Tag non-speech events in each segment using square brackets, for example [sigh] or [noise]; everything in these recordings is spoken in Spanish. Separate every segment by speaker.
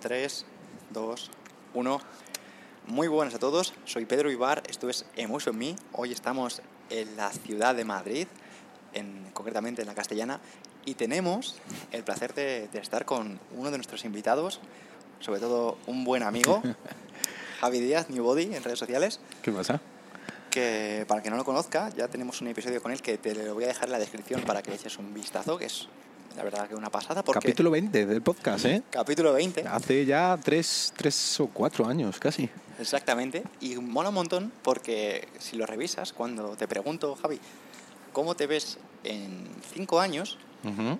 Speaker 1: 3, 2, 1. Muy buenas a todos, soy Pedro Ibar, esto es Emotion Me. Hoy estamos en la ciudad de Madrid, en, concretamente en la Castellana, y tenemos el placer de, de estar con uno de nuestros invitados, sobre todo un buen amigo, [laughs] Javi Díaz, New Body, en redes sociales.
Speaker 2: ¿Qué pasa?
Speaker 1: que para que no lo conozca, ya tenemos un episodio con él que te lo voy a dejar en la descripción para que le eches un vistazo, que es la verdad que una pasada. Porque
Speaker 2: Capítulo 20 del podcast, ¿eh?
Speaker 1: capítulo 20,
Speaker 2: Hace ya tres, tres o cuatro años casi.
Speaker 1: exactamente, y mola un montón porque si lo revisas, cuando te pregunto, Javi, ¿cómo te ves en cinco años?
Speaker 2: Ujú.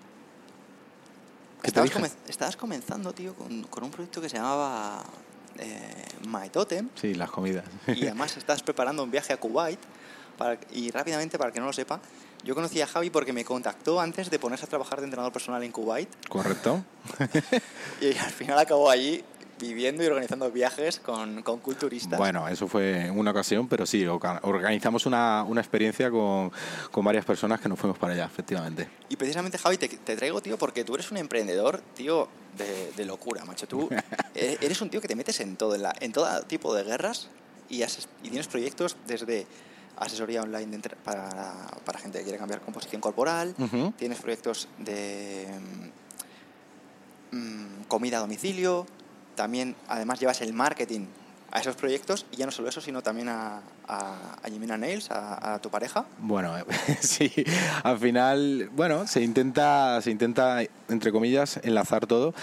Speaker 2: ¿Qué te
Speaker 1: Estabas, come- estabas comenzando, tío, con, con un proyecto que se llamaba eh, My Totem
Speaker 2: Sí, las comidas.
Speaker 1: y además estás preparando un viaje a Kuwait. para- y rápidamente, para el que no lo sepa, yo conocí a Javi porque me contactó antes de ponerse a trabajar de entrenador personal en Kuwait
Speaker 2: ¿Correcto? [laughs]
Speaker 1: y al final acabó allí viviendo y organizando viajes con, con culturistas.
Speaker 2: Bueno, eso fue una ocasión, pero sí, orga- organizamos una, una experiencia con, con varias personas que nos fuimos para allá, efectivamente.
Speaker 1: Y precisamente, Javi, te, te traigo, tío, porque tú eres un emprendedor, tío, de, de locura, macho. Tú [laughs] e- eres un tío que te metes en todo, en, la, en todo tipo de guerras y, haces- y tienes proyectos desde asesoría online de entre- para, para gente que quiere cambiar composición corporal, tienes proyectos de mm, mm, comida a domicilio, también además llevas el marketing a esos proyectos. Y ya no solo eso, sino también a, a, a Jimena Nails, a, a tu pareja.
Speaker 2: Bueno, [laughs] sí, al final, bueno, se intenta, se intenta, entre comillas, enlazar todo.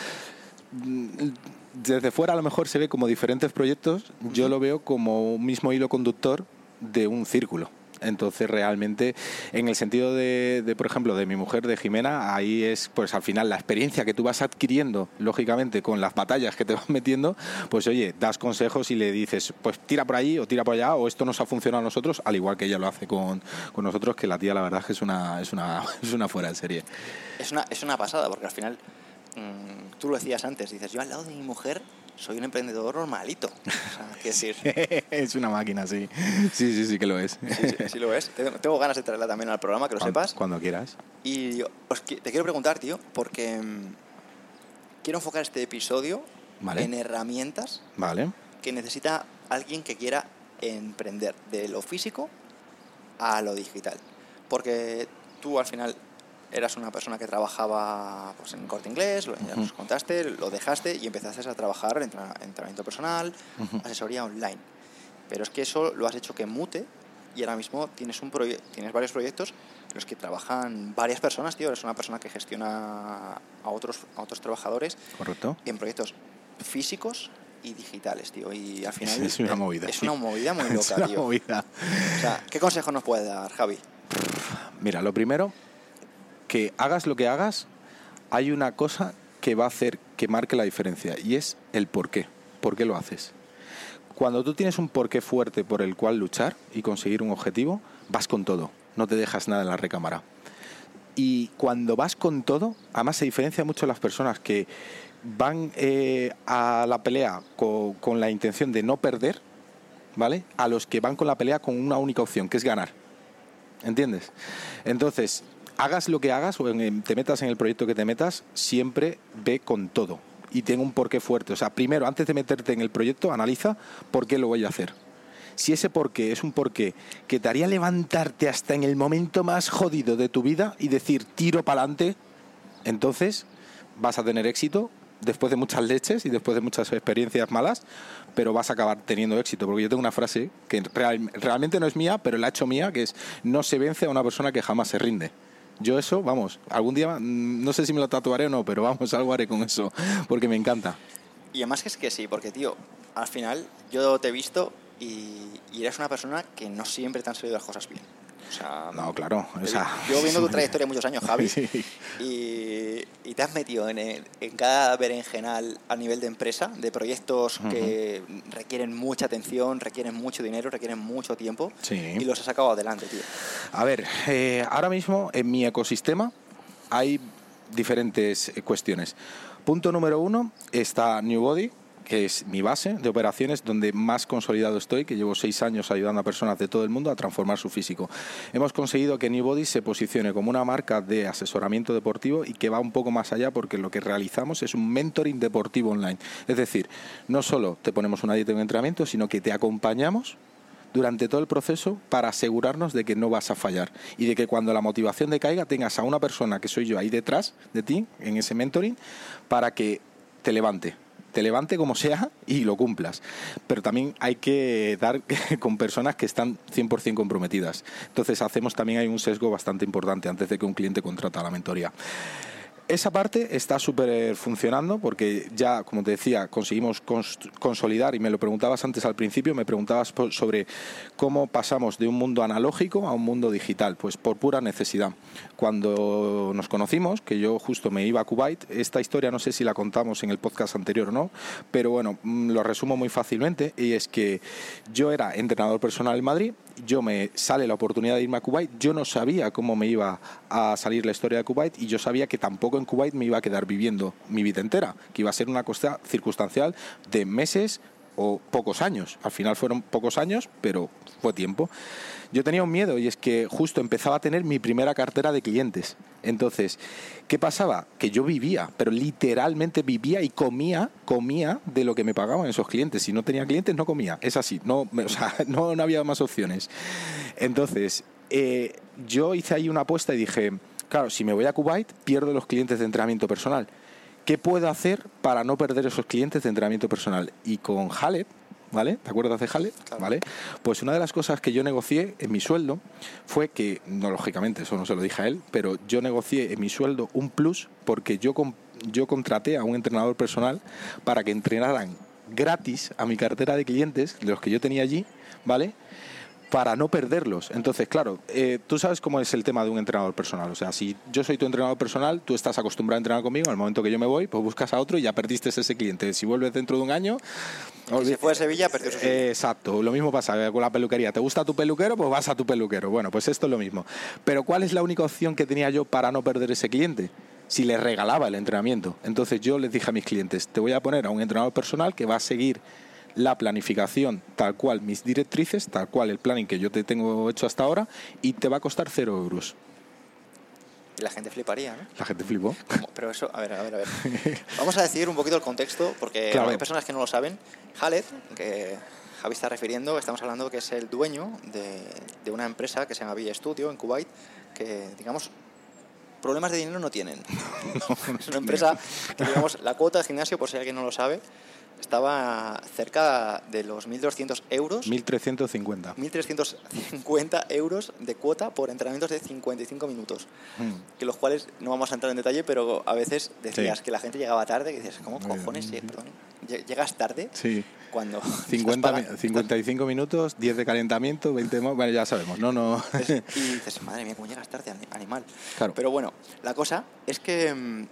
Speaker 2: Mm, Desde fuera a lo mejor se ve como diferentes proyectos, yo lo veo como un mismo hilo conductor de un círculo. Entonces realmente, en el sentido de, por ejemplo, de mi mujer, de Jimena, ahí es, pues al final, la experiencia que tú vas adquiriendo, lógicamente, con las batallas que te vas metiendo, pues oye, das consejos y le dices, pues tira por allí o tira por allá, o esto nos ha funcionado a nosotros, al igual que ella lo hace con, con nosotros, que la tía la verdad es que es una, es una, [laughs] es una fuera de serie.
Speaker 1: Es una, es una pasada, porque al final, mm, tú lo decías antes, dices, yo al lado de mi mujer soy un emprendedor normalito. O sea, decir, [laughs]
Speaker 2: es una máquina, sí. Sí, sí, sí que lo es.
Speaker 1: sí, sí, sí lo es. Tengo, ganas de traerla también al programa, que lo
Speaker 2: Cuando-
Speaker 1: sepas.
Speaker 2: Cuando quieras.
Speaker 1: Y os te quiero preguntar, tío, porque mm, quiero enfocar este episodio
Speaker 2: Vale.
Speaker 1: en herramientas
Speaker 2: Vale.
Speaker 1: que necesita alguien que quiera emprender de lo físico a lo digital. Porque tú al final eras una persona que trabajaba pues, en corte inglés, lo, ya nos contaste, lo dejaste y empezaste a trabajar en entrena- entrenamiento personal,
Speaker 2: Ujú.
Speaker 1: asesoría online. Pero es que eso lo has hecho que mute y ahora mismo tienes, un tienes varios proyectos en los que trabajan varias personas, tío. Eres una persona que gestiona a otros, a otros trabajadores
Speaker 2: ¿Correcto?
Speaker 1: en proyectos físicos y digitales, tío. Y al final
Speaker 2: Es una movida,
Speaker 1: Es una movida muy [laughs]
Speaker 2: es
Speaker 1: loca,
Speaker 2: una
Speaker 1: tío.
Speaker 2: movida.
Speaker 1: O sea, ¿qué consejo nos puede dar, Javi?
Speaker 2: Mira, lo primero, que hagas lo que hagas, hay una cosa que va a hacer que marque la diferencia y es el por qué. ¿Por qué lo haces? Cuando tú tienes un porqué fuerte por el cual luchar y conseguir un objetivo, vas con todo, no te dejas nada en la recámara. Y cuando vas con todo, además se diferencia mucho las personas que van eh, a la pelea co- con la intención de no perder, ¿vale? A los que van con la pelea con una única opción, que es ganar. ¿Entiendes? Entonces, hagas lo que hagas o te metas en el proyecto que te metas, siempre ve con todo y tenga un porqué fuerte. O sea, primero, antes de meterte en el proyecto, analiza por qué lo voy a hacer. Si ese porqué es un porqué que te haría levantarte hasta en el momento más jodido de tu vida y decir tiro para adelante, entonces vas a tener éxito después de muchas leches y después de muchas experiencias malas, pero vas a acabar teniendo éxito. Porque yo tengo una frase que real- realmente no es mía, pero la he hecho mía, que es no se vence a una persona que jamás se rinde. Yo eso, vamos, algún día, mm, no sé si me lo tatuaré o no, pero vamos, algo haré con eso, porque me encanta.
Speaker 1: Y además que es que sí, porque, tío, al final yo te he visto y, y eres una persona que no siempre te han salido las cosas bien. O sea,
Speaker 2: No, claro, o sea,
Speaker 1: yo viendo tu [laughs] trayectoria muchos años, Javi,
Speaker 2: Sí.
Speaker 1: y, y te has metido en, el- en cada berenjenal a nivel de empresa, de proyectos que requieren mucha atención, requieren mucho dinero, requieren mucho tiempo,
Speaker 2: Sí.
Speaker 1: y los has sacado adelante, tío.
Speaker 2: A ver, eh, ahora mismo en mi ecosistema hay diferentes cuestiones. Punto número uno está New Body, que es mi base de operaciones donde más consolidado estoy, que llevo seis años ayudando a personas de todo el mundo a transformar su físico. Hemos conseguido que Newbody se posicione como una marca de asesoramiento deportivo y que va un poco más allá porque lo que realizamos es un mentoring deportivo online. Es decir, no solo te ponemos una dieta y un entrenamiento, sino que te acompañamos durante todo el proceso para asegurarnos de que no vas a fallar y de que cuando la motivación decaiga tengas a una persona que soy yo ahí detrás de ti en ese mentoring para que te levante te levante como sea y lo cumplas. Pero también hay que dar [laughs] con personas que están 100% comprometidas. Entonces hacemos también hay un sesgo bastante importante antes de que un cliente contrata la mentoría. Esa parte está súper funcionando porque ya, como te decía, conseguimos consolidar, y me lo preguntabas antes al principio, me preguntabas sobre cómo pasamos de un mundo analógico a un mundo digital, pues por pura necesidad. Cuando nos conocimos, que yo justo me iba a Kuwait, esta historia no sé si la contamos en el podcast anterior o no, pero bueno, mm, lo resumo muy fácilmente, y es que yo era entrenador personal en Madrid, yo me sale la oportunidad de irme a Kuwait, yo no sabía cómo me iba a salir la historia de Kuwait y yo sabía que tampoco en Kuwait me iba a quedar viviendo mi vida entera, que iba a ser una cosa circunstancial de meses o pocos años. Al final fueron pocos años, pero fue tiempo. Yo tenía un miedo y es que justo empezaba a tener mi primera cartera de clientes. Entonces, ¿qué pasaba? Que yo vivía, pero literalmente vivía y comía, comía de lo que me pagaban esos clientes. Si no tenía clientes, no comía. Es así, no, o sea, [laughs] no, había más opciones. Entonces, eh, yo hice ahí una apuesta y dije, claro, si me voy a Kuwait, pierdo los clientes de entrenamiento personal. ¿Qué puedo hacer para no perder esos clientes de entrenamiento personal? Y con Halep, ¿vale? ¿Te acuerdas de Halep? ¿Vale? Pues una de las cosas que yo negocié en mi sueldo fue que, no lógicamente, eso no se lo dije a él, pero yo negocié en mi sueldo un plus porque yo, yo contraté a un entrenador personal para que entrenaran gratis a mi cartera de clientes, de los que yo tenía allí, ¿vale? Para no perderlos. Entonces, claro, eh, tú sabes cómo es el tema de un entrenador personal. O sea, si yo soy tu entrenador personal, tú estás acostumbrado a entrenar conmigo, al momento que yo me voy, pues buscas a otro y ya perdiste ese cliente. Si vuelves dentro de un año...
Speaker 1: Si fue a Sevilla, perdió su
Speaker 2: eh, Exacto, lo mismo pasa con la peluquería. ¿Te gusta tu peluquero? Pues vas a tu peluquero. Bueno, pues esto es lo mismo. Pero ¿cuál es la única opción que tenía yo para no perder ese cliente? si le regalaba el entrenamiento. Entonces yo les dije a mis clientes, te voy a poner a un entrenador personal que va a seguir la planificación tal cual mis directrices, tal cual el planning que yo te tengo hecho hasta ahora y te va a costar cero euros.
Speaker 1: La gente fliparía, ¿no?
Speaker 2: La gente flipó.
Speaker 1: Pero eso, a ver, a ver, a ver. [laughs] Vamos a decir un poquito el contexto, porque hay personas que no lo saben. Khaled, que Javi está refiriendo, estamos hablando que es el dueño de, de una empresa que se llama Villa Studio en Kuwait, que, digamos, problemas de dinero no tienen. [laughs] es una empresa que, digamos, la cuota de gimnasio, por si alguien no lo sabe, estaba cerca de los 1.200 euros.
Speaker 2: 1.350.
Speaker 1: 1.350 euros de cuota por entrenamientos de 55 minutos. Mm. Que los cuales no vamos a entrar en detalle, pero a veces decías que la gente llegaba tarde, que dices, ¿cómo cojones? perdón, ¿Llegas tarde?
Speaker 2: Sí.
Speaker 1: Cuando [laughs]
Speaker 2: 50, 55 minutos, 10 de calentamiento, 20 más, bueno, ya sabemos, no, no.
Speaker 1: y [laughs] dices, madre mía, ¿cómo llegas tarde, animal? Claro. Pero bueno, la cosa es que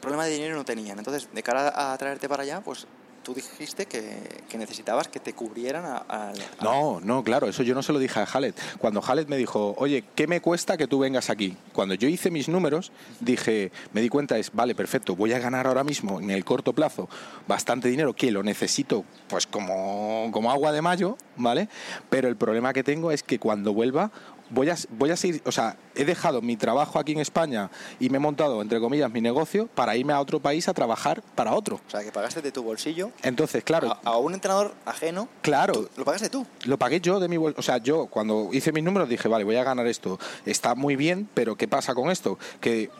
Speaker 1: problema de dinero no tenían. Entonces, de cara a traerte para allá, pues tú dijiste que, necesitabas que te cubrieran a,
Speaker 2: No, no, claro, eso yo no se lo dije a Halet. Cuando Halet me dijo, oye, ¿qué me cuesta que tú vengas aquí? Cuando yo hice mis números, dije, me di cuenta, es, vale, perfecto, voy a ganar ahora mismo, en el corto plazo, bastante dinero, que lo necesito, pues como, como agua de mayo, ¿vale? Pero el problema que tengo es que cuando vuelva, voy a, voy a seguir, o sea, he dejado mi trabajo aquí en España y me he montado, entre comillas, mi negocio para irme a otro país a trabajar para otro.
Speaker 1: O sea, que pagaste de tu bolsillo.
Speaker 2: Entonces, claro.
Speaker 1: A, un entrenador ajeno.
Speaker 2: Claro.
Speaker 1: ¿Lo pagaste tú?
Speaker 2: Lo pagué yo de mi bolsillo. O sea, yo cuando hice mis números dije, vale, voy a ganar esto. Está muy bien, pero ¿qué pasa con esto? Que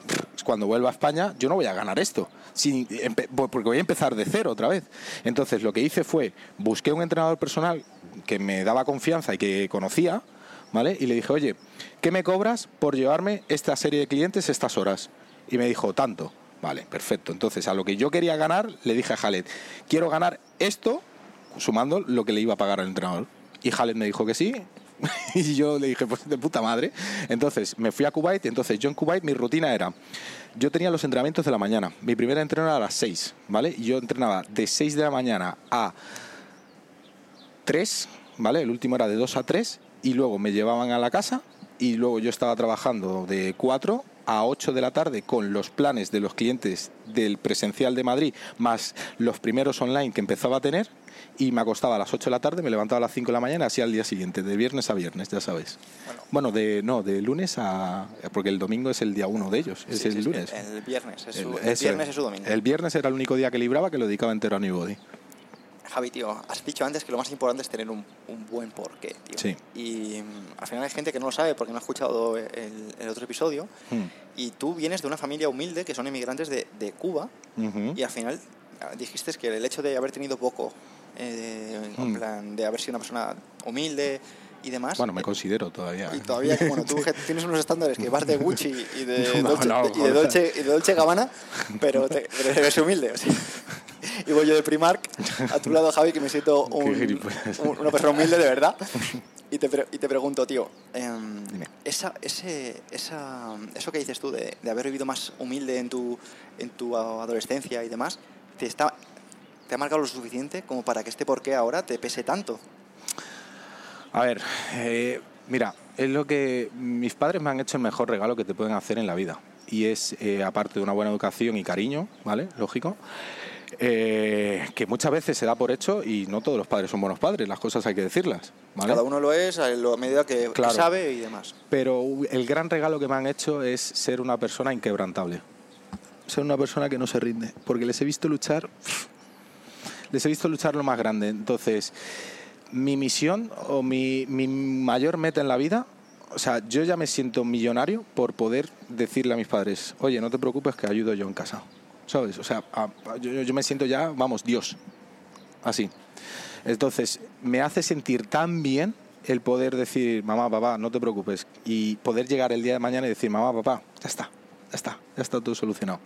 Speaker 2: cuando vuelva a España yo no voy a ganar esto. porque voy a empezar de cero otra vez. Entonces, lo que hice fue, busqué un entrenador personal que me daba confianza y que conocía ¿vale? Y le dije, oye, ¿qué me cobras por llevarme esta serie de clientes estas horas? Y me dijo, tanto. Vale, perfecto. Entonces, a lo que yo quería ganar, le dije a Jalet, quiero ganar esto sumando lo que le iba a pagar al entrenador. Y Jalet me dijo que sí. [laughs] y yo le dije, pues de puta madre. Entonces, me fui a Kuwait. Entonces, yo en Kuwait mi rutina era, yo tenía los entrenamientos de la mañana. Mi primera entreno era a las 6, ¿vale? Yo entrenaba de 6 de la mañana a 3, ¿vale? El último era de 2 a 3 y luego me llevaban a la casa y luego yo estaba trabajando de 4 a 8 de la tarde con los planes de los clientes del presencial de Madrid, más los primeros online que empezaba a tener, y me acostaba a las 8 de la tarde, me levantaba a las 5 de la mañana, así al día siguiente, de viernes a viernes, ya sabes. Bueno, de no, de lunes a... porque el domingo es el día uno de ellos, es el
Speaker 1: sí,
Speaker 2: lunes.
Speaker 1: El viernes, es su,
Speaker 2: El-
Speaker 1: viernes
Speaker 2: es.
Speaker 1: es su domingo.
Speaker 2: El viernes era el único día que libraba que lo dedicaba entero a Newbody.
Speaker 1: Javi, tío, has dicho antes que lo más importante es tener un, un buen porqué, tío.
Speaker 2: Sí.
Speaker 1: Y mm, al final hay gente que no lo sabe porque no ha escuchado el, el otro episodio.
Speaker 2: Hmm.
Speaker 1: Y tú vienes de una familia humilde que son inmigrantes de, de Cuba.
Speaker 2: Ujú.
Speaker 1: Y al final ah, dijiste que el hecho de haber tenido poco, eh, en
Speaker 2: Hmm.
Speaker 1: plan, de haber sido una persona humilde y demás.
Speaker 2: Bueno, me
Speaker 1: eh,
Speaker 2: considero todavía.
Speaker 1: y
Speaker 2: ¿eh?
Speaker 1: todavía, bueno, tú [laughs] tienes unos estándares que vas de Gucci y de, [laughs]
Speaker 2: No,
Speaker 1: Dolce,
Speaker 2: no,
Speaker 1: y de. Dolce, y de Dolce Gabbana, pero, te, pero eres humilde. o sea. [laughs] Y voy yo de Primark, a tu lado, Javi, que me siento [laughs] un- un- una persona humilde de verdad. Y te, pre- y te pregunto, tío,
Speaker 2: Dime.
Speaker 1: esa, ese, esa, eso que dices tú de, de haber vivido más humilde en tu, en tu adolescencia y demás, ¿te, está, ¿te ha marcado lo suficiente como para que este porqué ahora te pese tanto?
Speaker 2: A ver, eh, mira, es lo que mis padres me han hecho el mejor regalo que te pueden hacer en la vida. Y es, eh, aparte de una buena educación y cariño, ¿vale? Lógico. Eh, que muchas veces se da por hecho y no todos los padres son buenos padres, las cosas hay que decirlas, ¿vale?
Speaker 1: Cada uno lo es a medida que, sabe y demás.
Speaker 2: Pero el gran regalo que me han hecho es ser una persona inquebrantable. Ser una persona que no se rinde. Porque les he visto luchar. Les he visto luchar lo más grande. Entonces, mi misión o mi, mi mayor meta en la vida. O sea, yo ya me siento millonario por poder decirle a mis padres, oye, no te preocupes que ayudo yo en casa. ¿Sabes? O sea, a- a- yo, yo me siento ya, vamos, Dios. Así. Entonces, me hace sentir tan bien el poder decir, mamá, papá, no te preocupes. Y poder llegar el día de mañana y decir, mamá, papá, ya está, ya está, ya está todo solucionado.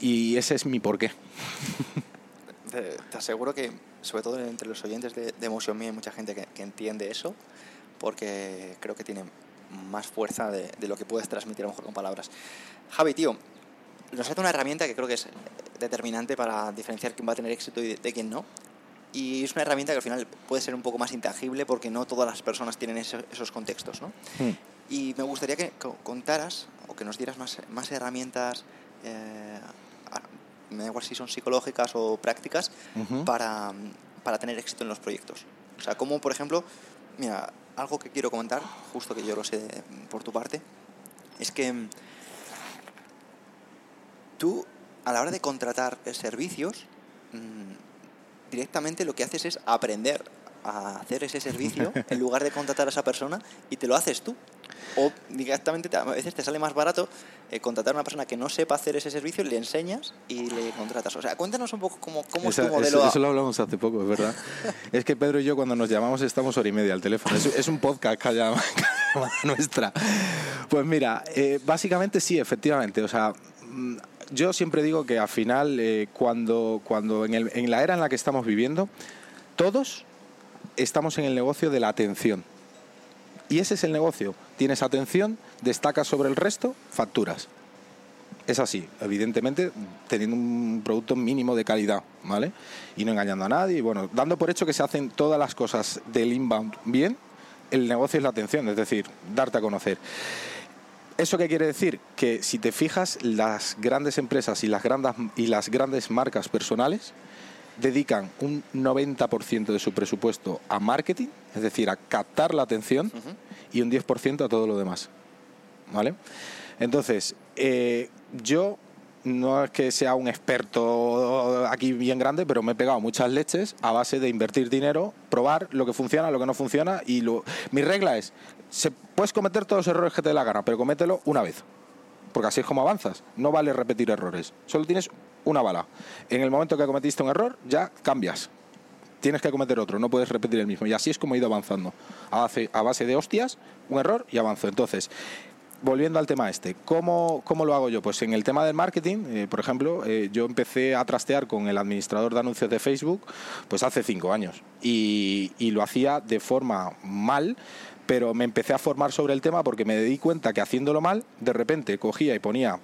Speaker 2: Y ese es mi porqué. [laughs]
Speaker 1: Te, te aseguro que, sobre todo entre los oyentes de, de Emotion Me, hay mucha gente que, que entiende eso, porque creo que tiene más fuerza de, de lo que puedes transmitir a lo mejor con palabras. Javi, tío, nos hace una herramienta que creo que es determinante para diferenciar quién va a tener éxito y de, de quién no. Y es una herramienta que al final puede ser un poco más intangible porque no todas las personas tienen eso- esos contextos, ¿no? Y me gustaría que co- contaras o que nos dieras más, más herramientas, eh, me da igual si son psicológicas o prácticas,
Speaker 2: Ujú.
Speaker 1: para, para tener éxito en los proyectos. O sea, como por ejemplo, mira, algo que quiero comentar, justo que yo lo sé por tu parte, es que mm, tú a la hora de contratar servicios, mm, directamente lo que haces es aprender a hacer ese servicio [laughs] en lugar de contratar a esa persona y te lo haces tú. O directamente te- a veces te sale más barato eh, contratar a una persona que no sepa hacer ese servicio, le enseñas y le contratas. O sea, cuéntanos un poco cómo, cómo
Speaker 2: Esa-
Speaker 1: es tu modelo.
Speaker 2: eso, eso lo hablamos hace poco, es verdad. es que Pedro y yo cuando nos llamamos estamos hora y media al teléfono. Es, es un podcast que llama [laughs] nuestra. Pues mira, eh, básicamente sí, efectivamente. O sea, mm, yo siempre digo que al final, eh, cuando, cuando en, el- en la era en la que estamos viviendo, todos estamos en el negocio de la atención. Y ese es el negocio. Tienes atención, destacas sobre el resto, facturas. Es así, evidentemente teniendo un producto mínimo de calidad, ¿vale? Y no engañando a nadie, y bueno, dando por hecho que se hacen todas las cosas del inbound bien, el negocio es la atención, es decir, darte a conocer. ¿Eso qué quiere decir? Que si te fijas, las grandes empresas y las grandes, y las grandes marcas personales dedican un 90% de su presupuesto a marketing, es decir, a captar la atención, y un 10% a todo lo demás. ¿Vale? Entonces, eh, yo no es que sea un experto aquí bien grande, pero me he pegado muchas leches a base de invertir dinero, probar lo que funciona, lo que no funciona. Y lo... mi regla es, se, puedes cometer todos los errores que te dé la gana, pero comételo una vez. Porque así es como avanzas. No vale repetir errores. Solo tienes una bala. En el momento que cometiste un error, ya cambias tienes que cometer otro, no puedes repetir el mismo. Y así es como he ido avanzando. A base, a base de hostias, un error y avanzo. Entonces, volviendo al tema este, ¿cómo, cómo lo hago yo? Pues en el tema del marketing, eh, por ejemplo, eh, yo empecé a trastear con el administrador de anuncios de Facebook pues hace cinco años. Y, y lo hacía de forma mal, pero me empecé a formar sobre el tema porque me di cuenta que haciéndolo mal, de repente cogía y ponía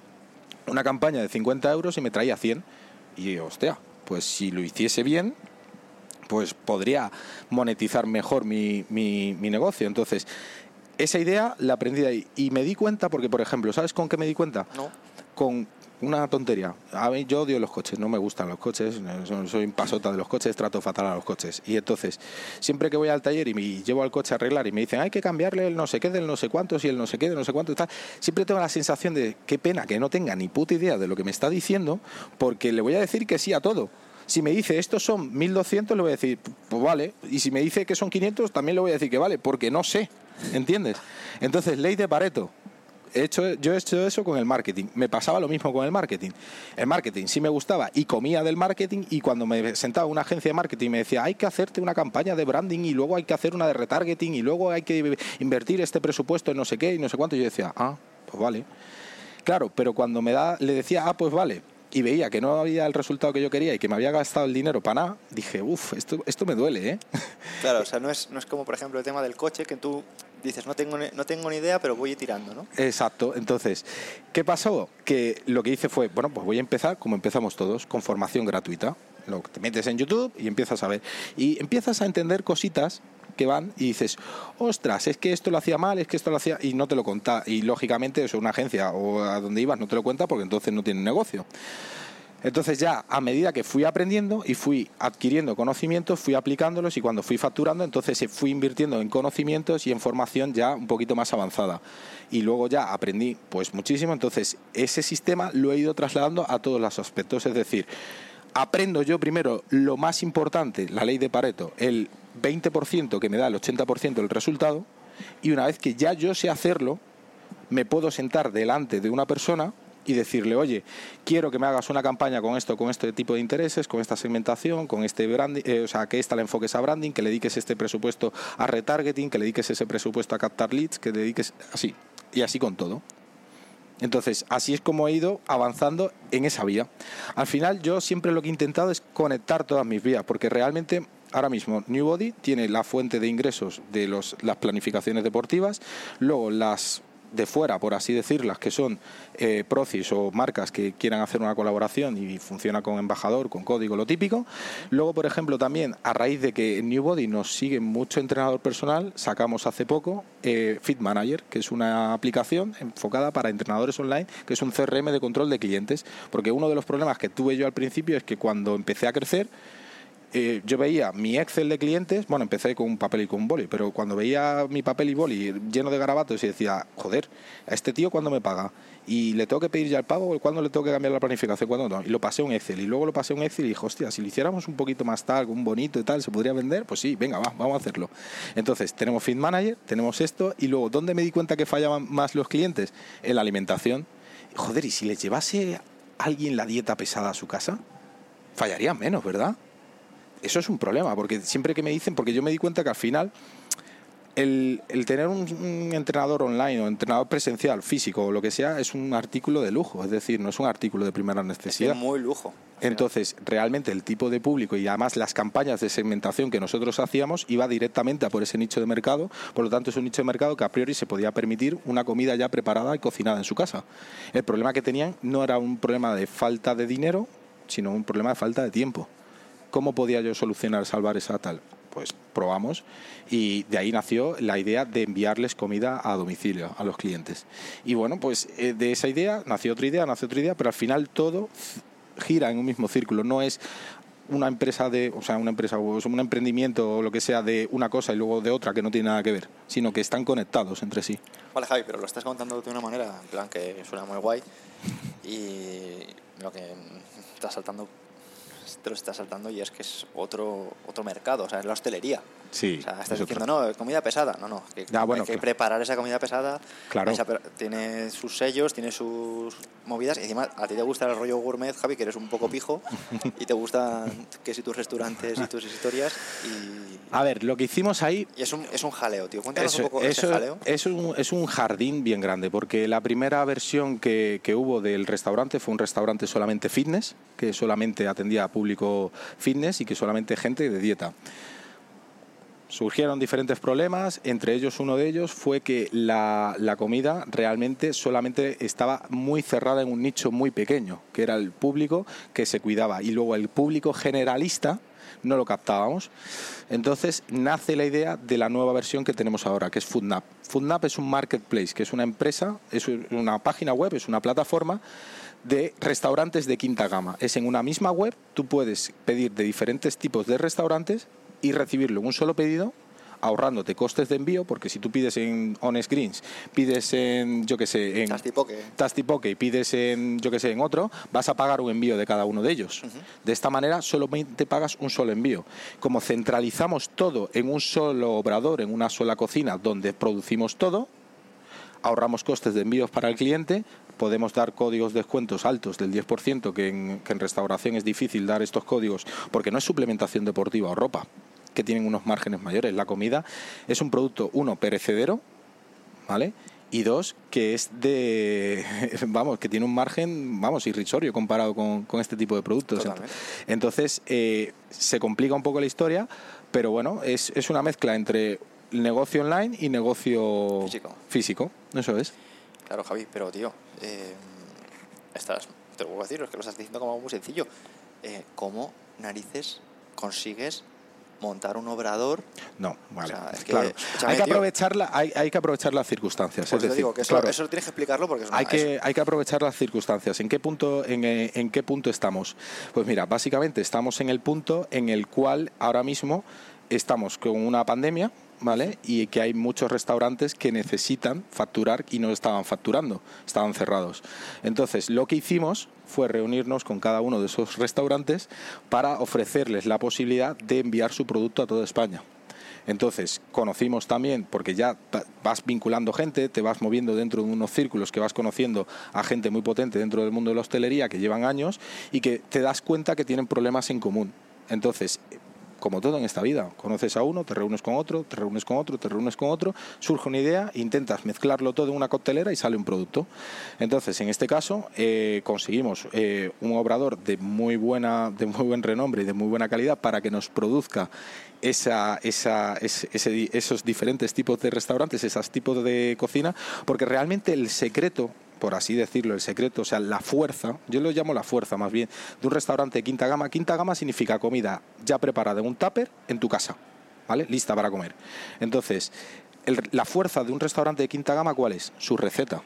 Speaker 2: una campaña de 50 euros y me traía 100. Y hostia, pues si lo hiciese bien, pues podría monetizar mejor mi, mi- mi negocio. Entonces, esa idea la aprendí de ahí. Y me di cuenta, porque por ejemplo, ¿sabes con qué me di cuenta?
Speaker 1: No.
Speaker 2: Con una tontería. A mí yo odio los coches, no me gustan los coches, soy- un pasota de los coches, trato fatal a los coches. Y entonces, siempre que voy al taller y me llevo al coche a arreglar y me dicen, hay que cambiarle el no sé qué del no sé cuántos y el no sé qué del no sé cuánto tal, siempre tengo la sensación de qué pena que no tenga ni puta idea de lo que me está diciendo, porque le voy a decir que sí a todo. Si me dice estos son 1200, le voy a decir, pues vale. Y si me dice que son 500, también le voy a decir que vale, porque no sé. ¿Entiendes? Entonces, ley de Pareto. He hecho, yo he hecho eso con el marketing. Me pasaba lo mismo con el marketing. El marketing sí me gustaba y comía del marketing y cuando me sentaba una agencia de marketing me decía hay que hacerte una campaña de branding y luego hay que hacer una de retargeting y luego hay que invertir este presupuesto en no sé qué y no sé cuánto. Yo decía, ah, pues vale. Claro, pero cuando me da, le decía, ah, pues vale, y veía que no había el resultado que yo quería y que me había gastado el dinero para nada, dije, uff, esto, esto me duele, ¿eh?
Speaker 1: Claro, [laughs] o sea, no es, no es como, por ejemplo, el tema del coche que tú dices, no tengo, no tengo ni idea, pero voy tirando, ¿no?
Speaker 2: Exacto. Entonces, ¿qué pasó? Que lo que hice fue, bueno, pues voy a empezar como empezamos todos, con formación gratuita. Lo te metes en YouTube y empiezas a ver. Y empiezas a entender cositas que van y dices, ostras, es que esto lo hacía mal, es que esto lo hacía y no te lo contá. Y lógicamente, eso, una agencia o a donde ibas no te lo cuenta porque entonces no tiene negocio. Entonces ya a medida que fui aprendiendo y fui adquiriendo conocimientos, fui aplicándolos y cuando fui facturando, entonces eh, fui invirtiendo en conocimientos y en formación ya un poquito más avanzada. Y luego ya aprendí pues muchísimo, entonces ese sistema lo he ido trasladando a todos los aspectos, es decir, aprendo yo primero lo más importante, la ley de Pareto, el 20% que me da el 80% del resultado y una vez que ya yo sé hacerlo, me puedo sentar delante de una persona y decirle, oye, quiero que me hagas una campaña con esto, con este tipo de intereses, con esta segmentación, con este branding, eh, o sea, que esta le enfoques a branding, que le dediques este presupuesto a retargeting, que le dediques ese presupuesto a captar leads, que le dediques así, y así con todo. Entonces, así es como he ido avanzando en esa vía. Al final, yo siempre lo que he intentado es conectar todas mis vías, porque realmente ahora mismo Newbody tiene la fuente de ingresos de los, las planificaciones deportivas, luego las de fuera, por así decirlas, que son eh, o marcas que quieran hacer una colaboración y funciona con embajador, con código, lo típico. Luego, por ejemplo, también a raíz de que en Newbody nos sigue mucho entrenador personal, sacamos hace poco eh, Fit Manager, que es una aplicación enfocada para entrenadores online, que es un CRM de control de clientes. Porque uno de los problemas que tuve yo al principio es que cuando empecé a crecer, eh, yo veía mi Excel de clientes, bueno, empecé con un papel y con un boli, pero cuando veía mi papel y boli lleno de garabatos y decía, joder, a este tío cuándo me paga y le tengo que pedir ya el pago, cuándo le tengo que cambiar la planificación, cuándo no. Y lo pasé a un Excel y luego lo pasé a un Excel y dije, hostia, si lo hiciéramos un poquito más tal, un bonito y tal, ¿se podría vender? Pues sí, venga, va, vamos a hacerlo. Entonces, tenemos Feed Manager, tenemos esto y luego, ¿dónde me di cuenta que fallaban más los clientes? En la alimentación. Joder, ¿y si les llevase alguien la dieta pesada a su casa? Fallarían menos, ¿verdad? Eso es un problema, porque siempre que me dicen, porque yo me di cuenta que al final el, el tener un, un, entrenador online o entrenador presencial, físico o lo que sea, es un artículo de lujo, es decir, no es un artículo de primera necesidad.
Speaker 1: Es muy lujo.
Speaker 2: Entonces, realmente el tipo de público y además las campañas de segmentación que nosotros hacíamos iba directamente a por ese nicho de mercado, por lo tanto es un nicho de mercado que a priori se podía permitir una comida ya preparada y cocinada en su casa. El problema que tenían no era un problema de falta de dinero, sino un problema de falta de tiempo. ¿Cómo podía yo solucionar, salvar esa tal? Pues probamos y de ahí nació la idea de enviarles comida a domicilio a los clientes. Y bueno, pues eh, de esa idea nació otra idea, nació otra idea, pero al final todo gira en un mismo círculo, no es una empresa de, o sea, una empresa o un emprendimiento o lo que sea de una cosa y luego de otra que no tiene nada que ver, sino que están conectados entre sí.
Speaker 1: Vale, Javi, pero lo estás contando de una manera, en plan que suena muy guay y lo que está saltando te lo está saltando y es que es otro otro mercado, o sea, es la hostelería.
Speaker 2: Sí.
Speaker 1: O sea, estás diciendo, no, comida pesada. No, no. Que
Speaker 2: ah, bueno,
Speaker 1: hay que
Speaker 2: claro.
Speaker 1: preparar esa comida pesada.
Speaker 2: Claro.
Speaker 1: Esa, tiene sus sellos, tiene sus movidas. Y encima, a ti te gusta el rollo gourmet, Javi, que eres un poco pijo. y te gustan que si tus restaurantes y tus historias. Y...
Speaker 2: A ver, lo que hicimos ahí.
Speaker 1: Y es un, es un jaleo, tío. Cuéntanos
Speaker 2: eso,
Speaker 1: un poco
Speaker 2: eso,
Speaker 1: ese jaleo.
Speaker 2: Es un, es un jardín bien grande, porque la primera versión que, que hubo del restaurante fue un restaurante solamente fitness, que solamente atendía a público fitness y que solamente gente de dieta surgieron diferentes problemas, entre ellos uno de ellos fue que la, la, comida realmente solamente estaba muy cerrada en un nicho muy pequeño, que era el público que se cuidaba, y luego el público generalista no lo captábamos. Entonces nace la idea de la nueva versión que tenemos ahora, que es Foodnap. Foodnap es un marketplace, que es una empresa, es una página web, es una plataforma de restaurantes de quinta gama. Es en una misma web, tú puedes pedir de diferentes tipos de restaurantes y recibirlo en un solo pedido ahorrándote costes de envío, porque si tú pides en Honest Greens, pides en, yo que sé, en y pides en, yo que sé, en otro, vas a pagar un envío de cada uno de ellos. De esta manera solamente pagas un solo envío. Como centralizamos todo en un solo obrador, en una sola cocina donde producimos todo, ahorramos costes de envíos para el cliente, podemos dar códigos de descuentos altos del 10%, que en, que en restauración es difícil dar estos códigos porque no es suplementación deportiva o ropa que tienen unos márgenes mayores. La comida es un producto, uno, perecedero, ¿vale? Y dos, que es de, [laughs] vamos, que tiene un margen, vamos, irrisorio comparado con, este tipo de productos. Entonces, eh, se complica un poco la historia, pero bueno, es, es una mezcla entre negocio online y negocio
Speaker 1: físico.
Speaker 2: físico. Eso es.
Speaker 1: Claro, Javi, pero tío, eh, estás, te lo puedo decir, es que lo estás diciendo como muy sencillo. Eh, ¿Cómo narices consigues montar un obrador.
Speaker 2: No, vale. claro. hay, que aprovechar hay, hay, que aprovechar las circunstancias.
Speaker 1: es digo que eso, eso, tienes que explicarlo porque
Speaker 2: hay, que, hay que aprovechar las circunstancias. ¿En qué, punto, en, eh, ¿En qué punto estamos? Pues mira, básicamente estamos en el punto en el cual ahora mismo estamos con una pandemia, ¿vale? Y que hay muchos restaurantes que necesitan facturar y no estaban facturando, estaban cerrados. Entonces, lo que hicimos fue reunirnos con cada uno de esos restaurantes para ofrecerles la posibilidad de enviar su producto a toda España. Entonces, conocimos también, porque ya vas vinculando gente, te vas moviendo dentro de unos círculos que vas conociendo a gente muy potente dentro del mundo de la hostelería que llevan años y que te das cuenta que tienen problemas en común. Entonces, como todo en esta vida. Conoces a uno, te reúnes con otro, te reúnes con otro, te reúnes con otro, surge una idea, intentas mezclarlo todo en una coctelera y sale un producto. Entonces, en este caso, eh, conseguimos eh, un obrador de muy, buena, de muy buen renombre y de muy buena calidad para que nos produzca esa, esa, esos diferentes tipos de restaurantes, esos tipos de cocina, porque realmente el secreto por así decirlo, el secreto, o sea, la fuerza, yo lo llamo la fuerza más bien, de un restaurante de quinta gama. Quinta gama significa comida ya preparada en un tupper en tu casa, ¿vale? Lista para comer. Entonces, la fuerza de un restaurante de quinta gama, ¿cuál es? Su receta.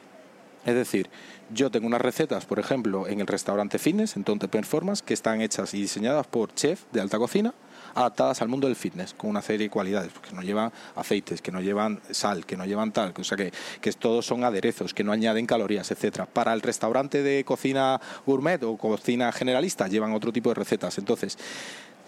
Speaker 2: Es decir, yo tengo unas recetas, por ejemplo, en el restaurante fitness, en Tonte Performance, que están hechas y diseñadas por chef de alta cocina, adaptadas al mundo del fitness, con una serie de cualidades, que no llevan aceites, que no llevan sal, que no llevan tal, o sea que, que todos son aderezos, que no añaden calorías, etcétera. Para el restaurante de cocina gourmet o cocina generalista llevan otro tipo de recetas. Entonces,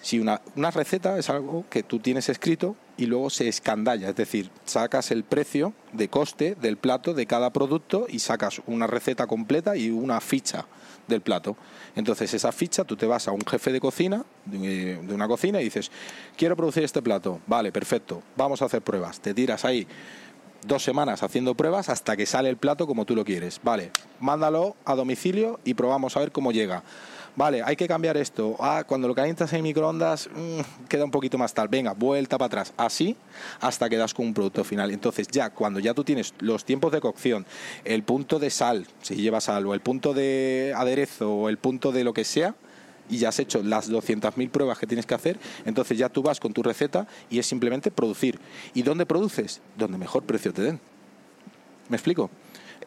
Speaker 2: si una, una, receta es algo que tú tienes escrito y luego se escandalla, es decir, sacas el precio de coste del plato de cada producto y sacas una receta completa y una ficha del plato. Entonces, esa ficha tú te vas a un jefe de cocina, de, una cocina, y dices, quiero producir este plato. Vale, perfecto, vamos a hacer pruebas. Te tiras ahí dos semanas haciendo pruebas hasta que sale el plato como tú lo quieres. Vale, mándalo a domicilio y probamos a ver cómo llega vale, hay que cambiar esto. Ah, cuando lo calientas en microondas mm, queda un poquito más tal. Venga, vuelta para atrás. Así hasta que das con un producto final. Entonces ya, cuando ya tú tienes los tiempos de cocción, el punto de sal, si lleva sal, o el punto de aderezo, o el punto de lo que sea, y ya has hecho las 200.000 pruebas que tienes que hacer, entonces ya tú vas con tu receta y es simplemente producir. ¿Y dónde produces? Donde mejor precio te den. ¿Me explico?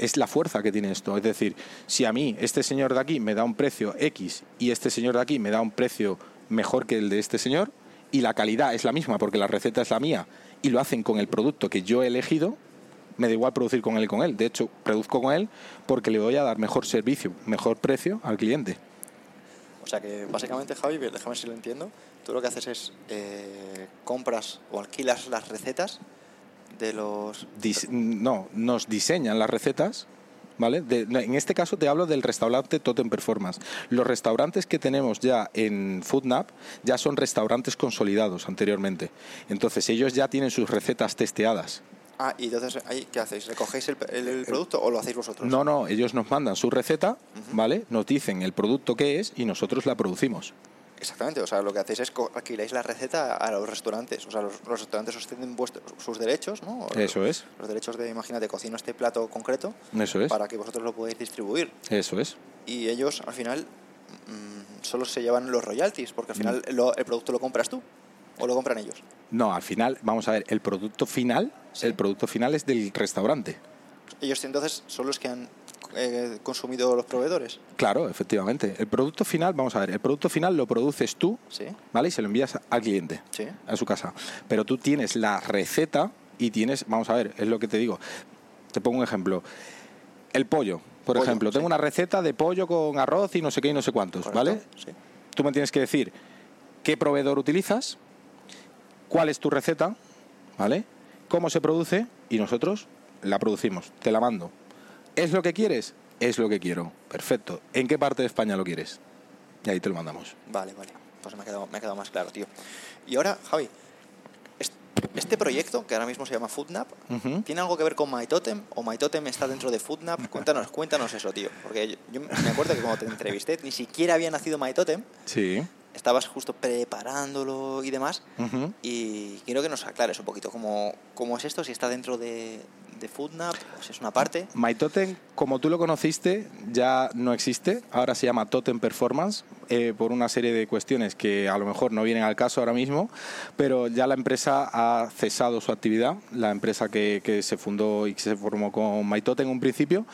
Speaker 2: Es la fuerza que tiene esto. Es decir, si a mí este señor de aquí me da un precio X y este señor de aquí me da un precio mejor que el de este señor y la calidad es la misma porque la receta es la mía y lo hacen con el producto que yo he elegido, me da igual producir con él y con él. De hecho, produzco con él porque le voy a dar mejor servicio, mejor precio al cliente.
Speaker 1: O sea que básicamente, Javi, déjame si lo entiendo, tú lo que haces es eh, compras o alquilas las recetas de los...
Speaker 2: no, nos diseñan las recetas ¿Vale? en este caso te hablo del restaurante Totem Performance. Los restaurantes que tenemos ya en Foodnap ya son restaurantes consolidados anteriormente. Entonces ellos ya tienen sus recetas testeadas.
Speaker 1: Ah, y entonces ahí, ¿qué hacéis? ¿Recogéis el, el, producto o lo hacéis vosotros?
Speaker 2: No, no, ellos nos mandan su receta, ¿vale? Nos dicen el producto que es y nosotros la producimos.
Speaker 1: Exactamente, o sea, lo que hacéis es alquiláis la receta a los restaurantes, o sea, los, restaurantes os tienen sus derechos, ¿no?
Speaker 2: Eso es.
Speaker 1: Los derechos de, imagínate, cocino este plato concreto.
Speaker 2: Eso es.
Speaker 1: Para que vosotros lo podáis distribuir.
Speaker 2: Eso es.
Speaker 1: Y ellos, al final, mm, solo se llevan los royalties, porque al final lo- el producto lo compras tú o lo compran ellos.
Speaker 2: No, al final, vamos a ver, el producto final,
Speaker 1: Sí.
Speaker 2: el producto final es del restaurante.
Speaker 1: Ellos entonces son los que han eh, consumido los proveedores.
Speaker 2: Claro, efectivamente. El producto final, vamos a ver, el producto final lo produces tú,
Speaker 1: Sí,
Speaker 2: ¿vale? Y se lo envías al cliente,
Speaker 1: sí.
Speaker 2: a su casa. Pero tú tienes la receta y tienes, vamos a ver, es lo que te digo. Te pongo un ejemplo. El pollo, por
Speaker 1: Pollo,
Speaker 2: ejemplo.
Speaker 1: sí.
Speaker 2: Tengo una receta de pollo con arroz y no sé qué y no sé cuántos,
Speaker 1: correcto,
Speaker 2: ¿vale?
Speaker 1: Sí.
Speaker 2: Tú me tienes que decir qué proveedor utilizas, cuál es tu receta, ¿vale? Cómo se produce y nosotros la producimos, te la mando. ¿Es lo que quieres? Es lo que quiero. Perfecto. ¿En qué parte de España lo quieres? Y ahí te lo mandamos.
Speaker 1: Vale, vale. Pues me ha quedado, me ha quedado más claro, tío. Y ahora, Javi, est- este proyecto, que ahora mismo se llama Foodnap. ¿tiene algo que ver con MyTotem? ¿O MyTotem está dentro de Foodnap? [laughs] Cuéntanos, cuéntanos eso, tío. Porque yo, yo me acuerdo que cuando te entrevisté, ni siquiera había nacido MyTotem.
Speaker 2: Sí.
Speaker 1: Estabas justo preparándolo y demás. Y quiero que nos aclares un poquito cómo, cómo es esto, si está dentro de, de Foodnap, si es una parte.
Speaker 2: MyTotem, como tú lo conociste, ya no existe. Ahora se llama Totem Performance eh, por una serie de cuestiones que a lo mejor no vienen al caso ahora mismo, pero ya la empresa ha cesado su actividad, la empresa que, que se fundó y que se formó con MyTotem en un principio,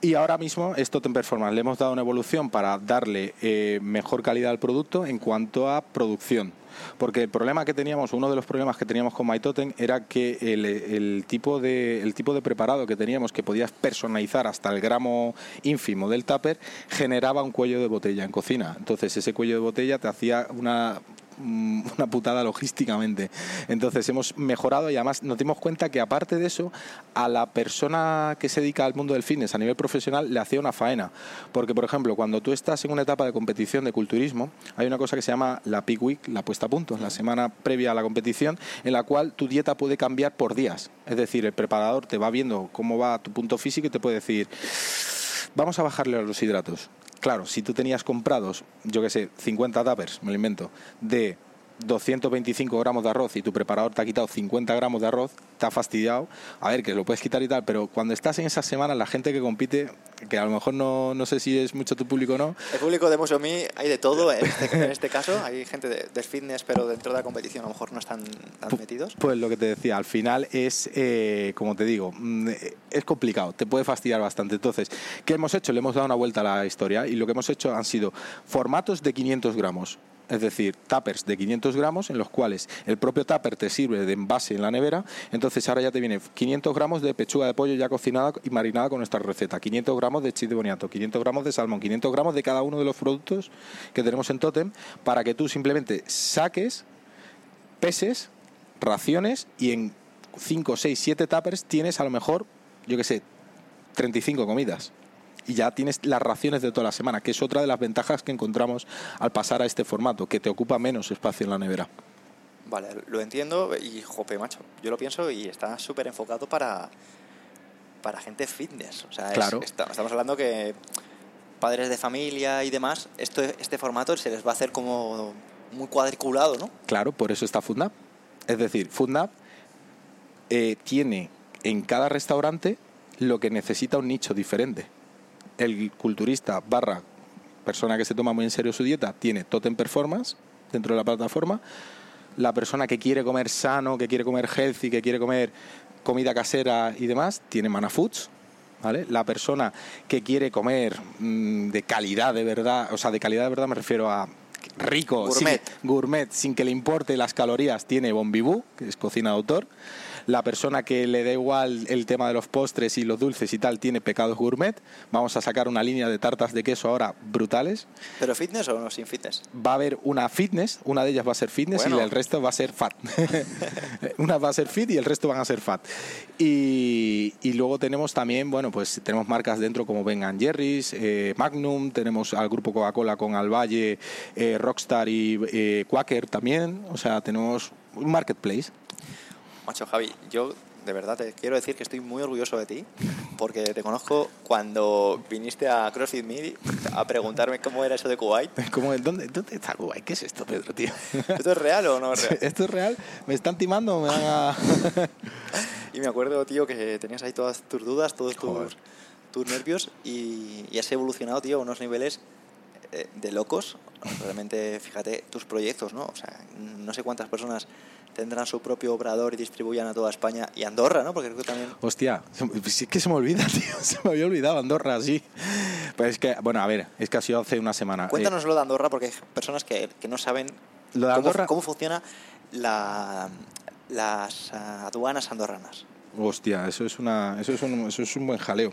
Speaker 2: y ahora mismo es Totem Performance. Le hemos dado una evolución para darle eh, mejor calidad al producto en cuanto a producción. Porque el problema que teníamos, uno de los problemas que teníamos con MyTotem era que el, el tipo de, el tipo de preparado que teníamos, que podías personalizar hasta el gramo ínfimo del tupper, generaba un cuello de botella en cocina. Entonces ese cuello de botella te hacía una una putada logísticamente. Entonces hemos mejorado y además nos dimos cuenta que aparte de eso, a la persona que se dedica al mundo del fitness a nivel profesional le hacía una faena. Porque, por ejemplo, cuando tú estás en una etapa de competición de culturismo, hay una cosa que se llama la peak week, la puesta a punto, la semana previa a la competición, en la cual tu dieta puede cambiar por días. Es decir, el preparador te va viendo cómo va tu punto físico y te puede decir, vamos a bajarle a los hidratos. Claro, si tú tenías comprados, yo qué sé, 50 tuppers, me lo invento, de 225 gramos de arroz y tu preparador te ha quitado 50 gramos de arroz, te ha fastidiado. A ver, que lo puedes quitar y tal, pero cuando estás en esas semanas, la gente que compite, que a lo mejor no, no sé si es mucho tu público o no,
Speaker 1: El público de Museo Me hay de todo en este, en este caso. Hay gente de, fitness, pero dentro de la competición a lo mejor no están tan metidos.
Speaker 2: Pues lo que te decía, al final es, eh, como te digo, mm, es complicado, te puede fastidiar bastante. Entonces, ¿qué hemos hecho? Le hemos dado una vuelta a la historia y lo que hemos hecho han sido formatos de 500 gramos. Es decir, tuppers de 500 gramos en los cuales el propio tupper te sirve de envase en la nevera. Entonces ahora ya te viene 500 gramos de pechuga de pollo ya cocinada y marinada con nuestra receta, 500 gramos de chile boniato, 500 gramos de salmón, 500 gramos de cada uno de los productos que tenemos en Totem para que tú simplemente saques peses, raciones y en 5, 6, 7 tuppers tienes a lo mejor, yo qué sé, 35 comidas. Y ya tienes las raciones de toda la semana, que es otra de las ventajas que encontramos al pasar a este formato, que te ocupa menos espacio en la nevera.
Speaker 1: Vale, lo entiendo y jope, macho. Yo lo pienso y está súper enfocado para, para gente fitness. O sea, es-
Speaker 2: Claro.
Speaker 1: está- estamos hablando que padres de familia y demás, esto, este formato se les va a hacer como muy cuadriculado, ¿no?
Speaker 2: Claro, por eso está FoodNap. Es decir, FoodNap eh, tiene en cada restaurante lo que necesita un nicho diferente. El culturista barra persona que se toma muy en serio su dieta tiene Totem Performance dentro de la plataforma. La persona que quiere comer sano, que quiere comer healthy, que quiere comer comida casera y demás, tiene Mana Foods. ¿Vale? La persona que quiere comer mm, de calidad de verdad, o sea, de calidad de verdad me refiero a rico,
Speaker 1: Gourmet.
Speaker 2: sin- gourmet, sin que le importe las calorías, tiene Bombibú, que es cocina de autor. La persona que le da igual el tema de los postres y los dulces y tal, tiene pecados gourmet. Vamos a sacar una línea de tartas de queso ahora brutales.
Speaker 1: ¿Pero fitness o no sin fitness?
Speaker 2: Va a haber una fitness, una de ellas va a ser fitness
Speaker 1: Bueno.
Speaker 2: y el resto va a ser fat. [laughs] una va a ser fit y el resto van a ser fat. Y, y luego tenemos también, bueno, pues tenemos marcas dentro como Vengan Jerry's, eh, Magnum, tenemos al grupo Coca-Cola con Alvalle, eh, Rockstar y eh, Quaker también. O sea, tenemos un marketplace.
Speaker 1: Macho Javi, yo de verdad te quiero decir que estoy muy orgulloso de ti porque te conozco cuando viniste a CrossFit Me a preguntarme cómo era eso de Kuwait. [laughs]
Speaker 2: Como, ¿dónde, ¿Dónde está Kuwait? ¿Qué es esto, Pedro, tío?
Speaker 1: ¿Esto es real o no es real?
Speaker 2: ¿Esto es real? ¿Me están timando o me van a...? [laughs]
Speaker 1: Y me acuerdo, tío, que tenías ahí todas tus dudas, todos tus, tus nervios y, y has evolucionado, tío, a unos niveles eh, de locos. Realmente, fíjate, tus proyectos, ¿no? O sea, no sé cuántas personas tendrán su propio obrador y distribuyan a toda España y Andorra, ¿no? Porque creo que también...
Speaker 2: Hostia, sí que se me olvida, [laughs] tío. Se me había olvidado Andorra, sí. Pues es que, bueno, a ver, es que ha sido hace una semana. Eh,
Speaker 1: Cuéntanos lo de Andorra porque hay personas que, que no saben
Speaker 2: Lo de
Speaker 1: cómo, cómo funciona la, las ah, aduanas andorranas.
Speaker 2: Hostia, eso es, una, eso, es un, eso es un buen jaleo.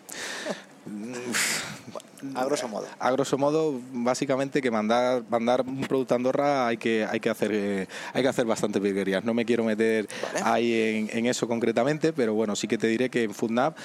Speaker 1: A grosso modo.
Speaker 2: A grosso modo, básicamente que mandar, mandar un producto a Andorra hay que, hay que hacer eh, hay que hacer bastantes virguerías. No me quiero meter
Speaker 1: Vale.
Speaker 2: ahí en, en eso concretamente, pero bueno, sí que te diré que en Foodnap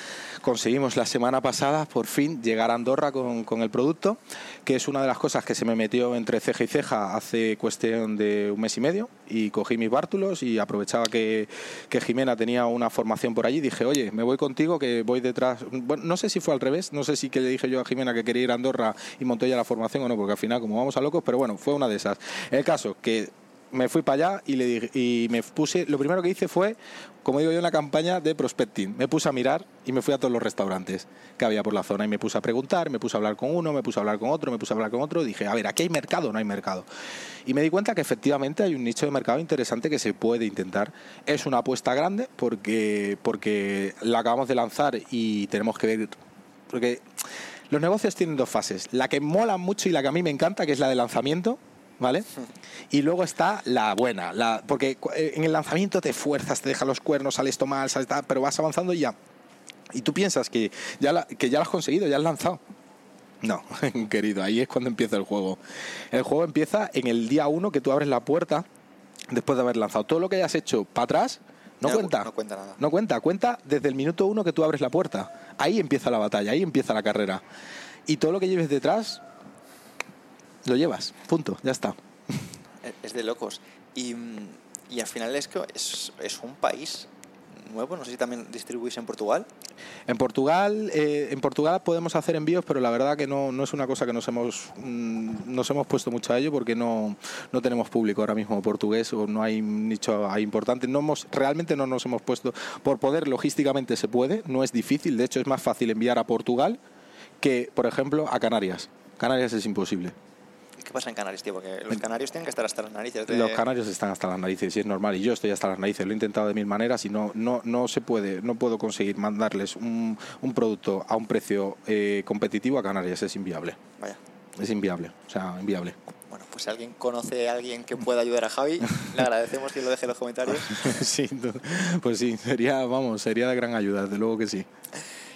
Speaker 2: conseguimos la semana pasada por fin llegar a Andorra con, con el producto, que es una de las cosas que se me metió entre ceja y ceja hace cuestión de un mes y medio y cogí mis bártulos y aprovechaba que, que Jimena tenía una formación por allí. Dije, oye, me voy contigo que voy detrás. Bueno, no sé si fue al revés, no sé si que le dije yo a Jimena que quería ir a Andorra y montó ya la formación o no, porque al final, como vamos a locos, pero bueno, fue una de esas. El caso que me fui para allá y le dije, y me puse, lo primero que hice fue, como digo yo, una campaña de prospecting. Me puse a mirar y me fui a todos los restaurantes que había por la zona y me puse a preguntar, me puse a hablar con uno, me puse a hablar con otro, me puse a hablar con otro. Dije, a ver, ¿aquí hay mercado o no hay mercado? Y me di cuenta que efectivamente hay un nicho de mercado interesante que se puede intentar. Es una apuesta grande porque, porque la acabamos de lanzar y tenemos que ver. Porque los negocios tienen dos fases. La que mola mucho y la que a mí me encanta, que es la de lanzamiento, ¿vale? [laughs] Y luego está la buena, la, porque eh, en el lanzamiento te fuerzas, te dejas los cuernos, sales esto mal, sales tal, pero vas avanzando y ya. Y tú piensas que ya, la- que ya lo has conseguido, ya has lanzado. No, [laughs] querido, ahí es cuando empieza el juego. El juego empieza en el día uno que tú abres la puerta después de haber lanzado. Todo lo que hayas hecho para atrás no
Speaker 1: Ya,
Speaker 2: cuenta.
Speaker 1: no cuenta nada.
Speaker 2: No cuenta, cuenta desde el minuto uno que tú abres la puerta. Ahí empieza la batalla, ahí empieza la carrera. Y todo lo que lleves detrás, lo llevas. Punto, ya está.
Speaker 1: Es- de locos. Y, y al final es que es, es un país nuevo. No sé si también distribuís en Portugal.
Speaker 2: En Portugal, eh, en Portugal podemos hacer envíos, pero la verdad que no, no es una cosa que nos hemos mm, nos hemos puesto mucho a ello porque no, no tenemos público ahora mismo portugués o no hay nicho importante. No hemos, realmente no nos hemos puesto por poder logísticamente se puede, no es difícil. De hecho es más fácil enviar a Portugal que, por ejemplo, a Canarias. Canarias es imposible.
Speaker 1: ¿Y ¿Qué pasa en Canarias, tío? Porque los canarios tienen que estar hasta las narices. De...
Speaker 2: Los canarios están hasta las narices y es normal y yo estoy hasta las narices. Lo he intentado de mil maneras y no, no, no se puede, no puedo conseguir mandarles un, un producto a un precio eh, competitivo a Canarias. Es inviable.
Speaker 1: Vaya.
Speaker 2: Es inviable. O sea, inviable.
Speaker 1: Bueno, pues si alguien conoce a alguien que pueda ayudar a Javi, [laughs] le agradecemos que lo deje en los comentarios. [laughs]
Speaker 2: sí, pues sí, sería, vamos, sería de gran ayuda, desde luego que sí.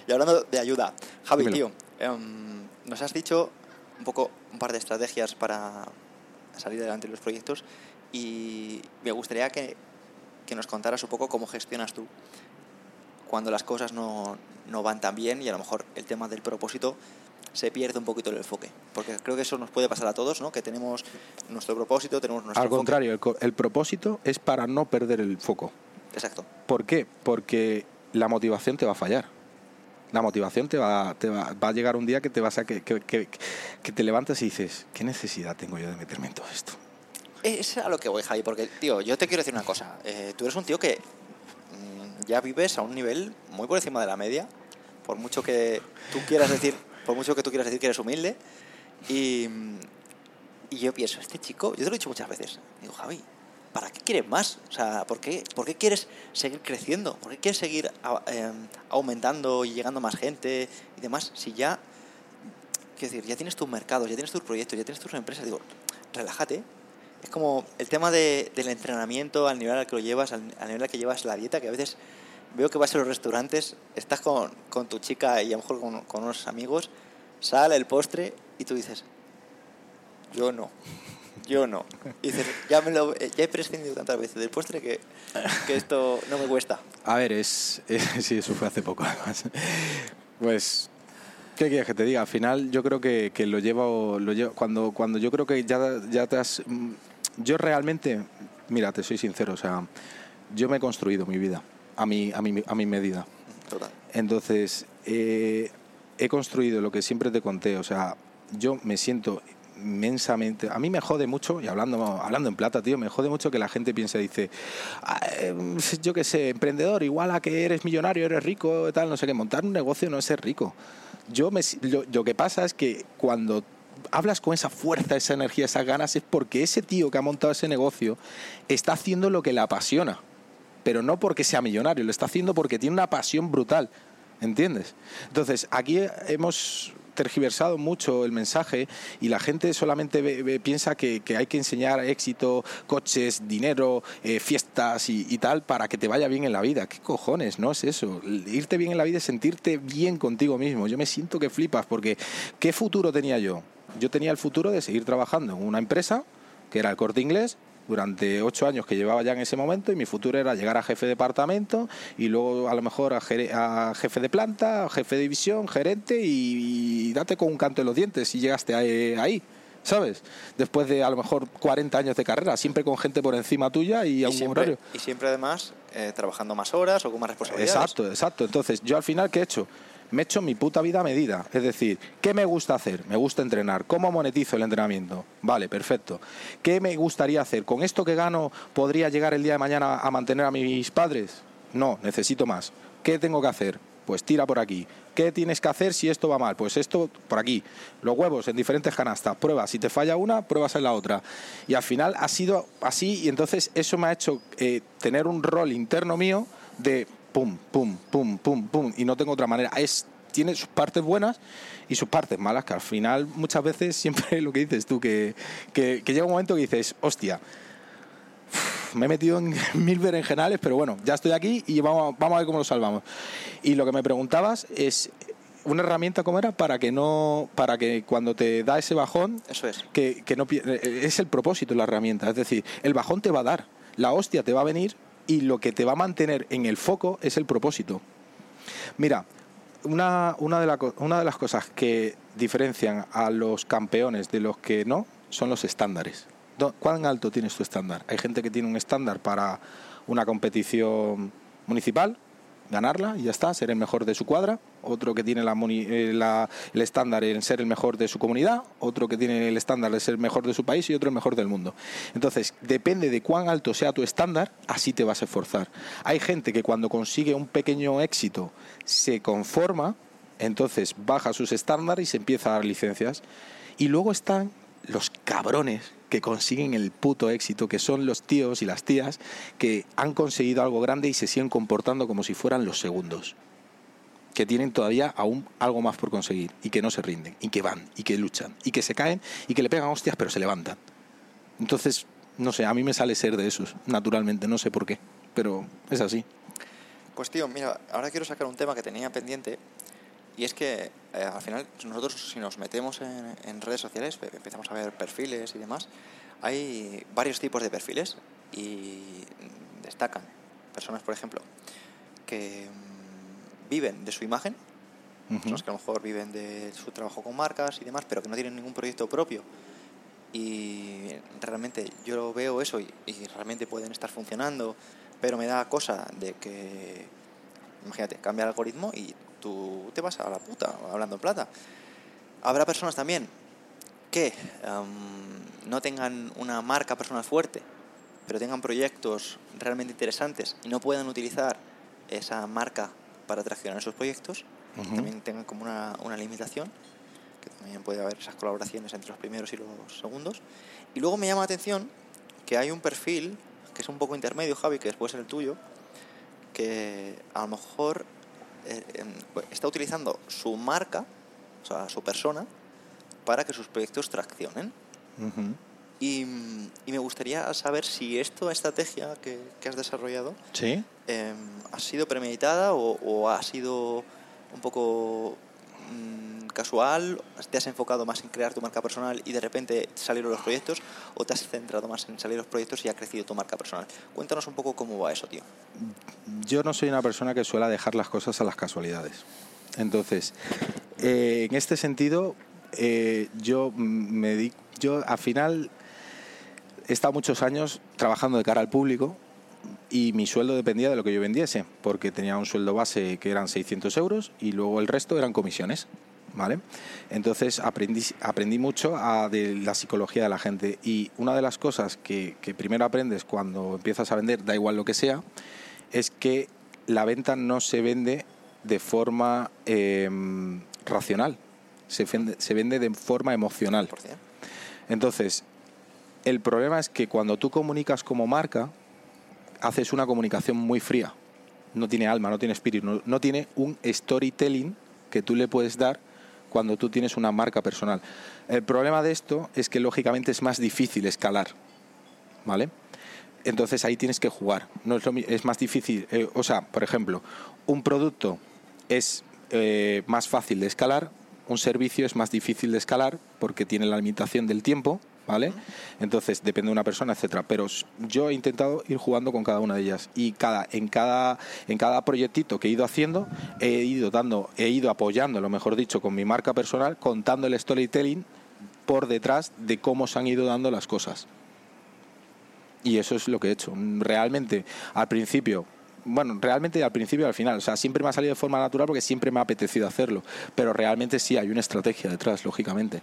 Speaker 1: Y hablando de ayuda, Javi,
Speaker 2: Dímelo.
Speaker 1: tío, em, nos has dicho un poco un par de estrategias para salir adelante los proyectos y me gustaría que, que nos contaras un poco cómo gestionas tú cuando las cosas no, no van tan bien y a lo mejor el tema del propósito se pierde un poquito el enfoque. Porque creo que eso nos puede pasar a todos, ¿no? Que tenemos nuestro propósito, tenemos nuestro
Speaker 2: Al
Speaker 1: enfoque.
Speaker 2: contrario, el, el propósito es para no perder el foco.
Speaker 1: Exacto.
Speaker 2: ¿Por qué? Porque la motivación te va a fallar. La motivación te va, te va, va a llegar un día que te vas a que, que, que- que te levantas y dices, ¿qué necesidad tengo yo de meterme en todo esto?
Speaker 1: Es a lo que voy, Javi, porque, tío, yo te quiero decir una cosa. Eh, tú eres un tío que mm, ya vives a un nivel muy por encima de la media, por mucho que tú quieras decir, [laughs] por mucho que tú quieras decir que eres humilde. Y, y yo pienso, este chico, yo te lo he dicho muchas veces, digo, Javi, ¿para qué quieres más? O sea, ¿por qué, por qué quieres seguir creciendo? ¿Por qué quieres seguir em, aumentando y llegando más gente y demás? Si ya, quiero decir, ya tienes tus mercados, ya tienes tus proyectos, ya tienes tus empresas, digo, relájate. Es como el tema de, del entrenamiento, al nivel al que lo llevas, al, al nivel al que llevas la dieta, que a veces veo que vas a los restaurantes, estás con, con tu chica y a lo mejor con, con unos amigos, sale el postre y tú dices, yo no, yo no. Y dices, ya, me lo, ya he prescindido tantas veces del postre que, que esto no me cuesta.
Speaker 2: A ver, es, es- [laughs] sí, eso fue hace poco además. Pues, ¿qué quieres que te diga? Al final yo creo que, que lo llevo, lo llevo cuando, cuando yo creo que ya, ya te has... mm, Yo realmente, mira, te soy sincero, o sea, yo me he construido mi vida a mi, a mi, a mi medida.
Speaker 1: Total.
Speaker 2: Entonces, eh, he construido lo que siempre te conté, o sea, yo me siento inmensamente, a mí me jode mucho, y hablando, hablando en plata, tío, me jode mucho que la gente piense, dice, "Ah, eh, yo qué sé, emprendedor, igual a que eres millonario, eres rico, tal, no sé qué, montar un negocio no es ser rico. Yo me, lo, lo que pasa es que cuando hablas con esa fuerza, esa energía, esas ganas, es porque ese tío que ha montado ese negocio está haciendo lo que le apasiona. Pero no porque sea millonario, lo está haciendo porque tiene una pasión brutal. ¿Entiendes? Entonces, aquí hemos tergiversado mucho el mensaje y la gente solamente piensa que, hay que enseñar éxito, coches, dinero, eh, fiestas y, y, tal para que te vaya bien en la vida. ¿Qué cojones? No es eso. Irte bien en la vida es sentirte bien contigo mismo. Yo me siento que flipas porque ¿qué futuro tenía yo? Yo tenía el futuro de seguir trabajando en una empresa que era el corte inglés durante ocho años que llevaba ya en ese momento y mi futuro era llegar a jefe de departamento y luego a lo mejor a, jefe de planta, jefe de división, gerente y, date con un canto en los dientes si llegaste ahí. ¿Sabes? Después de a lo mejor 40 años de carrera, siempre con gente por encima tuya y a un
Speaker 1: siempre,
Speaker 2: horario.
Speaker 1: Y siempre además eh, trabajando más horas o con más responsabilidades.
Speaker 2: Exacto, exacto. Entonces, yo al final, ¿qué he hecho? me he hecho mi puta vida a medida. Es decir, ¿qué me gusta hacer? Me gusta entrenar. ¿Cómo monetizo el entrenamiento? Vale, perfecto. ¿Qué me gustaría hacer? ¿Con esto que gano podría llegar el día de mañana a mantener a mis padres? No, necesito más. ¿Qué tengo que hacer? Pues tira por aquí. ¿Qué tienes que hacer si esto va mal? Pues esto por aquí. Los huevos en diferentes canastas. Pruebas. Si te falla una, pruebas en la otra. Y al final ha sido así y entonces eso me ha hecho eh, tener un rol interno mío de pum, pum, pum, pum, pum, y no tengo otra manera. Es, tiene sus partes buenas y sus partes malas, que al final muchas veces [laughs] siempre lo que dices tú, que, que, llega un momento que dices, hostia, me he metido en [laughs] mil berenjenales, pero bueno, ya estoy aquí y vamos, vamos a ver cómo lo salvamos. Y lo que me preguntabas es una herramienta como era para que no para que cuando te da ese bajón
Speaker 1: eso es
Speaker 2: que, que no es el propósito de la herramienta es decir el bajón te va a dar la hostia te va a venir y lo que te va a mantener en el foco es el propósito. Mira, una, una, de, una de las cosas que diferencian a los campeones de los que no son los estándares. ¿Cuán alto tienes tu estándar? Hay gente que tiene un estándar para una competición municipal, ganarla y ya está, ser el mejor de su cuadra, otro que tiene eh, la, el estándar en ser el mejor de su comunidad, otro que tiene el estándar de ser el mejor de su país y otro el mejor del mundo. Entonces, depende de cuán alto sea tu estándar, así te vas a esforzar. Hay gente que cuando consigue un pequeño éxito se conforma, entonces baja sus estándares y se empieza a dar licencias. Y luego están los cabrones que consiguen el puto éxito, que son los tíos y las tías que han conseguido algo grande y se siguen comportando como si fueran los segundos, que tienen todavía aún algo más por conseguir y que no se rinden, y que van, y que luchan, y que se caen, y que le pegan hostias pero se levantan. Entonces, no sé, a mí me sale ser de esos, naturalmente, no sé por qué, pero es así.
Speaker 1: Pues tío, mira, ahora quiero sacar un tema que tenía pendiente y es que eh, al final nosotros si nos metemos en, redes sociales, empezamos a ver perfiles y demás, hay varios tipos de perfiles y destacan personas, por ejemplo, que mm, viven de su imagen, personas que a lo mejor viven de su trabajo con marcas y demás, pero que no tienen ningún proyecto propio. Y realmente yo veo eso y, y realmente pueden estar funcionando, pero me da cosa de que, imagínate, cambia el algoritmo y tú te vas a la puta, hablando en plata. Habrá personas también que em, no tengan una marca personal fuerte, pero tengan proyectos realmente interesantes y no puedan utilizar esa marca para traccionar esos proyectos, también tengan como una, una limitación, que también puede haber esas colaboraciones entre los primeros y los segundos. Y luego me llama la atención que hay un perfil que es un poco intermedio, Javi, que después es el tuyo, que a lo mejor está utilizando su marca, o sea, su persona, para que sus proyectos traccionen. y, me gustaría saber si esta estrategia que, has desarrollado
Speaker 2: ¿Sí?
Speaker 1: Em, ha sido premeditada o, ha sido un poco mm, casual, te has enfocado más en crear tu marca personal y de repente salieron los proyectos o te has centrado más en salir los proyectos y ha crecido tu marca personal. Cuéntanos un poco cómo va eso, tío.
Speaker 2: Yo no soy una persona que suele dejar las cosas a las casualidades. Entonces, eh, en este sentido, eh, yo me di, yo al final he estado muchos años trabajando de cara al público y mi sueldo dependía de lo que yo vendiese, porque tenía un sueldo base que eran 600 euros y luego el resto eran comisiones. ¿vale? Entonces aprendí, aprendí mucho de la psicología de la gente y una de las cosas que, primero aprendes cuando empiezas a vender, da igual lo que sea, es que la venta no se vende de forma em, racional. se vende, se vende de forma emocional. Entonces, el problema es que cuando tú comunicas como marca, haces una comunicación muy fría. No tiene alma, no tiene espíritu, no, tiene un storytelling que tú le puedes dar cuando tú tienes una marca personal. El problema de esto es que lógicamente es más difícil escalar, ¿vale? Entonces ahí tienes que jugar. No es, lo es más difícil, eh, o sea, por ejemplo, un producto es eh, más fácil de escalar, un servicio es más difícil de escalar porque tiene la limitación del tiempo, ¿vale? Entonces depende de una persona, etcétera. Pero yo he intentado ir jugando con cada una de ellas y cada en cada en cada proyectito que he ido haciendo he ido dando, he ido apoyando, lo mejor dicho, con mi marca personal, contando el storytelling por detrás de cómo se han ido dando las cosas. Y eso es lo que he hecho. Realmente, al principio, bueno, realmente al principio y al final, o sea, siempre me ha salido de forma natural porque siempre me ha apetecido hacerlo, pero realmente sí hay una estrategia detrás, lógicamente.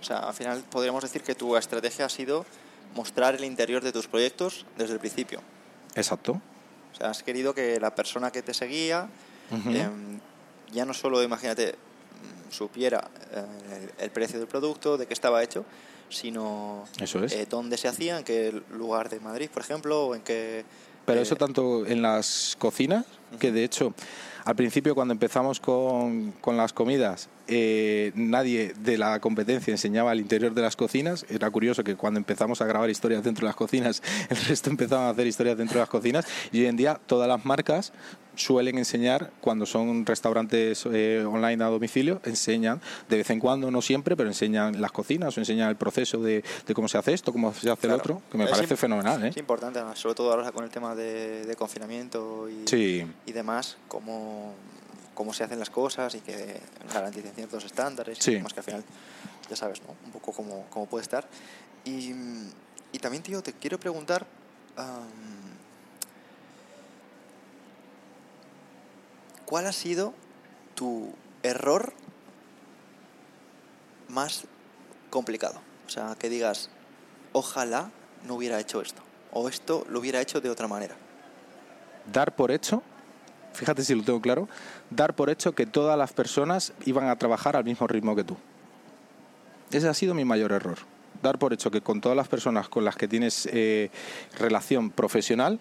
Speaker 1: O sea, al final podríamos decir que tu estrategia ha sido mostrar el interior de tus proyectos desde el principio.
Speaker 2: Exacto.
Speaker 1: O sea, has querido que la persona que te seguía
Speaker 2: Ujú.
Speaker 1: em, ya no solo, imagínate, supiera eh, el, precio del producto, de qué estaba hecho, sino
Speaker 2: Eso es.
Speaker 1: eh, dónde se hacía, en qué lugar de Madrid, por ejemplo, o en qué...
Speaker 2: Pero
Speaker 1: eh,
Speaker 2: eso tanto en las cocinas, que de hecho al principio cuando empezamos con, con las comidas, eh, nadie de la competencia enseñaba el interior de las cocinas. Era curioso que cuando empezamos a grabar historias dentro de las cocinas, [laughs] el resto empezaban a hacer historias dentro de las cocinas. Y hoy en día todas las marcas suelen enseñar, cuando son restaurantes eh, online a domicilio, enseñan de vez en cuando, no siempre, pero enseñan las cocinas o enseñan el proceso de, de cómo se hace esto, cómo se hace
Speaker 1: Claro.
Speaker 2: el otro, que me
Speaker 1: Es
Speaker 2: parece fenomenal. ¿eh?
Speaker 1: Es importante, además, sobre todo ahora con el tema de, de confinamiento y,
Speaker 2: Sí.
Speaker 1: y demás, cómo, cómo se hacen las cosas y que garanticen ciertos estándares
Speaker 2: Sí.
Speaker 1: y demás, que al final, ya sabes, ¿no? Un poco cómo, cómo puede estar. Y, y también, tío, te quiero preguntar... am, ¿Cuál ha sido tu error más complicado? O sea, que digas, ojalá no hubiera hecho esto. O esto lo hubiera hecho de otra manera.
Speaker 2: dar por hecho, fíjate si lo tengo claro, dar por hecho que todas las personas iban a trabajar al mismo ritmo que tú. Ese ha sido mi mayor error. Dar por hecho que con todas las personas con las que tienes eh, relación profesional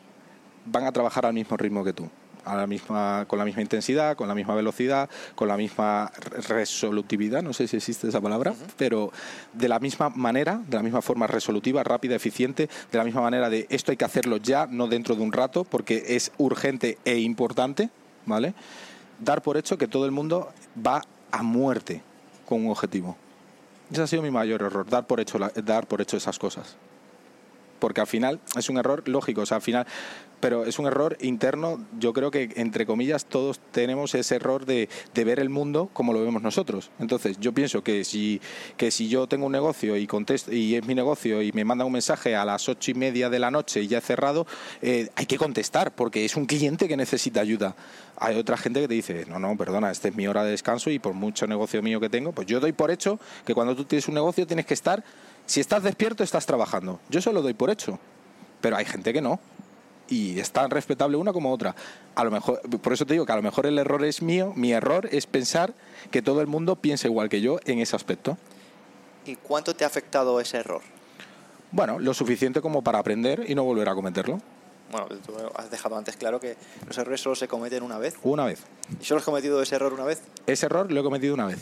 Speaker 2: van a trabajar al mismo ritmo que tú. A la misma, con la misma intensidad, con la misma velocidad, con la misma re- resolutividad, no sé si existe esa palabra, pero de la misma manera, de la misma forma resolutiva, rápida, eficiente, de la misma manera de esto hay que hacerlo ya, no dentro de un rato, porque es urgente e importante, ¿vale? Dar por hecho que todo el mundo va a muerte con un objetivo. Ese ha sido mi mayor error, dar por hecho, la- dar por hecho esas cosas. Porque al final es un error lógico, o sea, al final, pero es un error interno. Yo creo que, entre comillas, todos tenemos ese error de, de ver el mundo como lo vemos nosotros. Entonces, yo pienso que si, que si yo tengo un negocio y contesto, y es mi negocio y me manda un mensaje a las ocho y media de la noche y ya he cerrado, eh, hay que contestar porque es un cliente que necesita ayuda. Hay otra gente que te dice, no, no, perdona, esta es mi hora de descanso y por mucho negocio mío que tengo, pues yo doy por hecho que cuando tú tienes un negocio tienes que estar, si estás despierto, estás trabajando. Yo eso lo doy por hecho, pero hay gente que no. Y es tan respetable una como otra. A lo mejor, por eso te digo que a lo mejor el error es mío, mi error es pensar que todo el mundo piensa igual que yo en ese aspecto.
Speaker 1: ¿Y cuánto te ha afectado ese error?
Speaker 2: Bueno, lo suficiente como para aprender y no volver a cometerlo.
Speaker 1: Bueno, tú has dejado antes claro que los errores solo se cometen una vez.
Speaker 2: Una vez.
Speaker 1: ¿Y solo has cometido ese error una vez?
Speaker 2: Ese error lo he cometido una vez.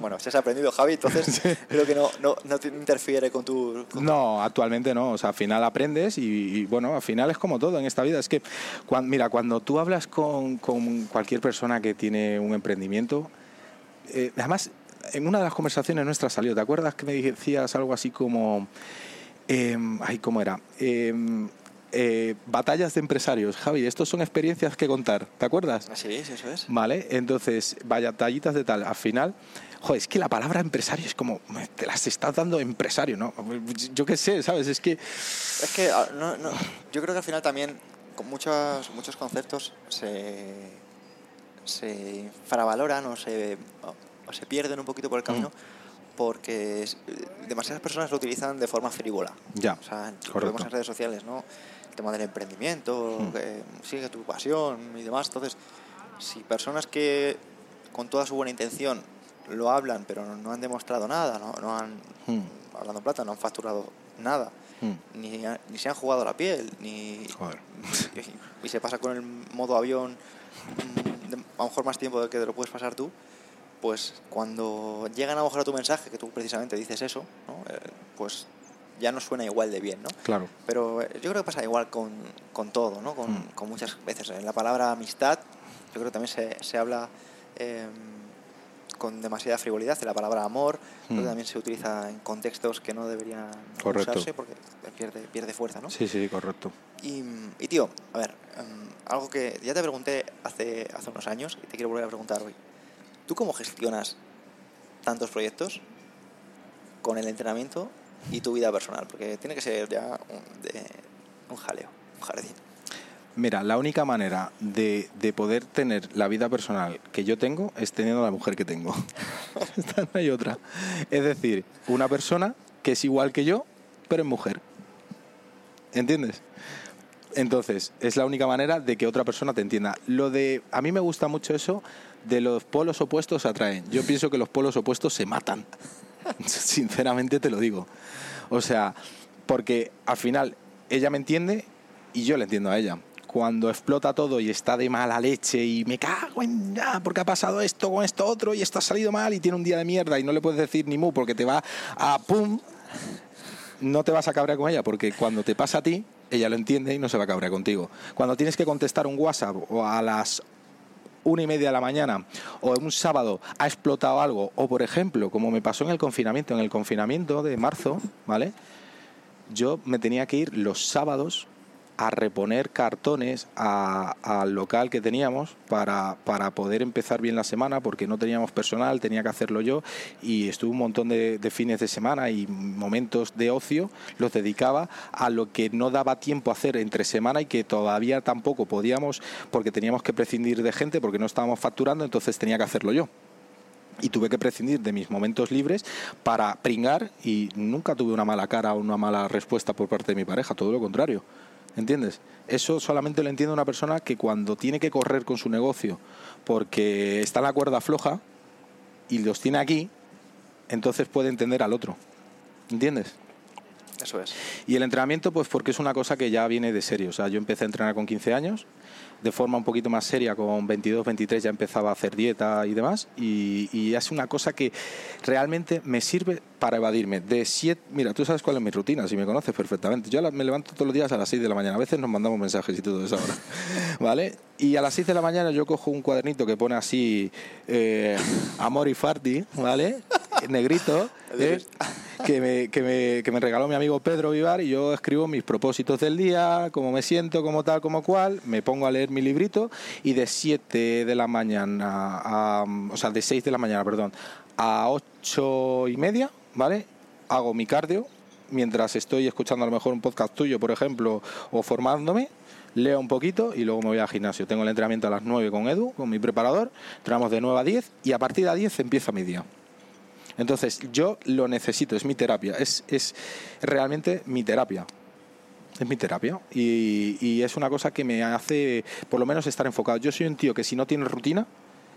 Speaker 1: Bueno, si has aprendido, Javi, entonces [laughs] creo que no, no, no te interfiere con tu... con-
Speaker 2: No, actualmente no. O sea, al final aprendes y, y, bueno, al final es como todo en esta vida. Es que, mira, cuando tú hablas con, con cualquier persona que tiene un emprendimiento, eh, además, en una de las conversaciones nuestras salió, ¿te acuerdas que me decías algo así como, eh, ay, ¿cómo era? Eh, eh, batallas de empresarios. Javi, estos son experiencias que contar, ¿te acuerdas?
Speaker 1: Así es, eso es.
Speaker 2: Vale, entonces, vaya tallitas de tal. Al final, joder, es que la palabra empresario es como, te las estás dando empresario, ¿no? Yo qué sé, ¿sabes? Es que,
Speaker 1: Es que ah, no, no, yo creo que al final también con muchos, muchos conceptos se, se infravaloran o se, o se pierden un poquito por el camino porque es- demasiadas personas lo utilizan de forma frívola.
Speaker 2: Ya,
Speaker 1: O sea, lo vemos en redes sociales, ¿no? El tema del emprendimiento, que sigue tu pasión y demás. Entonces, si personas que con toda su buena intención lo hablan, pero no, no han demostrado nada, no, no han,
Speaker 2: Hmm.
Speaker 1: hablando plata, no han facturado nada,
Speaker 2: Hmm.
Speaker 1: ni, ni se han jugado la piel, ni...
Speaker 2: Joder.
Speaker 1: Y, [laughs] y se pasa con el modo avión mm, de- a lo mejor más tiempo del que te lo puedes pasar tú, pues cuando llegan a lo mejor a tu mensaje, que tú precisamente dices eso, ¿no? Eh, pues ya no suena igual de bien, ¿no?
Speaker 2: Claro.
Speaker 1: Pero eh, yo creo que pasa igual con, con todo, ¿no? Con,
Speaker 2: Mm.
Speaker 1: con muchas veces. En la palabra amistad, yo creo que también se, se habla eh, con demasiada frivolidad. En la palabra amor, creo que
Speaker 2: Mm.
Speaker 1: también se utiliza en contextos que no deberían
Speaker 2: Correcto.
Speaker 1: usarse porque pierde, pierde fuerza, ¿no?
Speaker 2: Sí, sí, correcto.
Speaker 1: Y, y, tío, a ver, em, algo que ya te pregunté hace, hace unos años y te quiero volver a preguntar hoy. ¿Tú cómo gestionas tantos proyectos con el entrenamiento y tu vida personal? Porque tiene que ser ya un, de, un jaleo, un jardín.
Speaker 2: Mira, la única manera de, de poder tener la vida personal que yo tengo es teniendo la mujer que tengo. [laughs] No hay otra. Es decir, una persona que es igual que yo, pero es mujer. ¿Entiendes? Entonces, es la única manera de que otra persona te entienda. Lo de. A mí me gusta mucho eso de los polos opuestos atraen. Yo pienso que los polos opuestos se matan. [laughs] Sinceramente te lo digo. O sea, porque al final ella me entiende y yo le entiendo a ella. Cuando explota todo y está de mala leche y me cago en ya, porque ha pasado esto con esto otro y esto ha salido mal y tiene un día de mierda y no le puedes decir ni mu porque te va a pum, no te vas a cabrear con ella porque cuando te pasa a ti, ella lo entiende y no se va a cabrear contigo. Cuando tienes que contestar un WhatsApp o a las una y media de la mañana o un sábado ha explotado algo o por ejemplo como me pasó en el confinamiento en el confinamiento de marzo vale yo me tenía que ir los sábados a reponer cartones al local que teníamos para, para poder empezar bien la semana porque no teníamos personal, tenía que hacerlo yo y estuve un montón de, de fines de semana y momentos de ocio los dedicaba a lo que no daba tiempo a hacer entre semana y que todavía tampoco podíamos porque teníamos que prescindir de gente porque no estábamos facturando, entonces tenía que hacerlo yo y tuve que prescindir de mis momentos libres para pringar y nunca tuve una mala cara o una mala respuesta por parte de mi pareja, todo lo contrario. ¿Entiendes? Eso solamente lo entiende una persona que cuando tiene que correr con su negocio porque está en la cuerda floja y los tiene aquí, entonces puede entender al otro. ¿Entiendes?
Speaker 1: Eso es.
Speaker 2: Y el entrenamiento, pues porque es una cosa que ya viene de serio. O sea, yo empecé a entrenar con 15 años, de forma un poquito más seria, con 22, 23 ya empezaba a hacer dieta y demás. Y, y es una cosa que realmente me sirve para evadirme. De siete, mira, tú sabes cuál es mi rutina, si me conoces perfectamente. Yo me levanto todos los días a las 6 de la mañana. A veces nos mandamos mensajes y todo eso ahora. [laughs] ¿Vale? Y a las 6 de la mañana yo cojo un cuadernito que pone así, eh, amor y farti, ¿vale? Negrito. ¿Eh? que me, que, me, que me regaló mi amigo Pedro Vivar y yo escribo mis propósitos del día, cómo me siento, como tal, como cual, me pongo a leer mi librito y de 7 de la mañana, a, o sea, de 6 de la mañana, perdón, a 8 y media, ¿vale? Hago mi cardio mientras estoy escuchando a lo mejor un podcast tuyo, por ejemplo, o formándome. Leo un poquito y luego me voy al gimnasio. Tengo el entrenamiento a las 9 con Edu, con mi preparador. Entrenamos de 9 a 10 y a partir de las 10 empieza mi día. Entonces, yo lo necesito, es mi terapia, es, es realmente mi terapia. Es mi terapia y, y es una cosa que me hace, por lo menos, estar enfocado. Yo soy un tío que si no tiene rutina,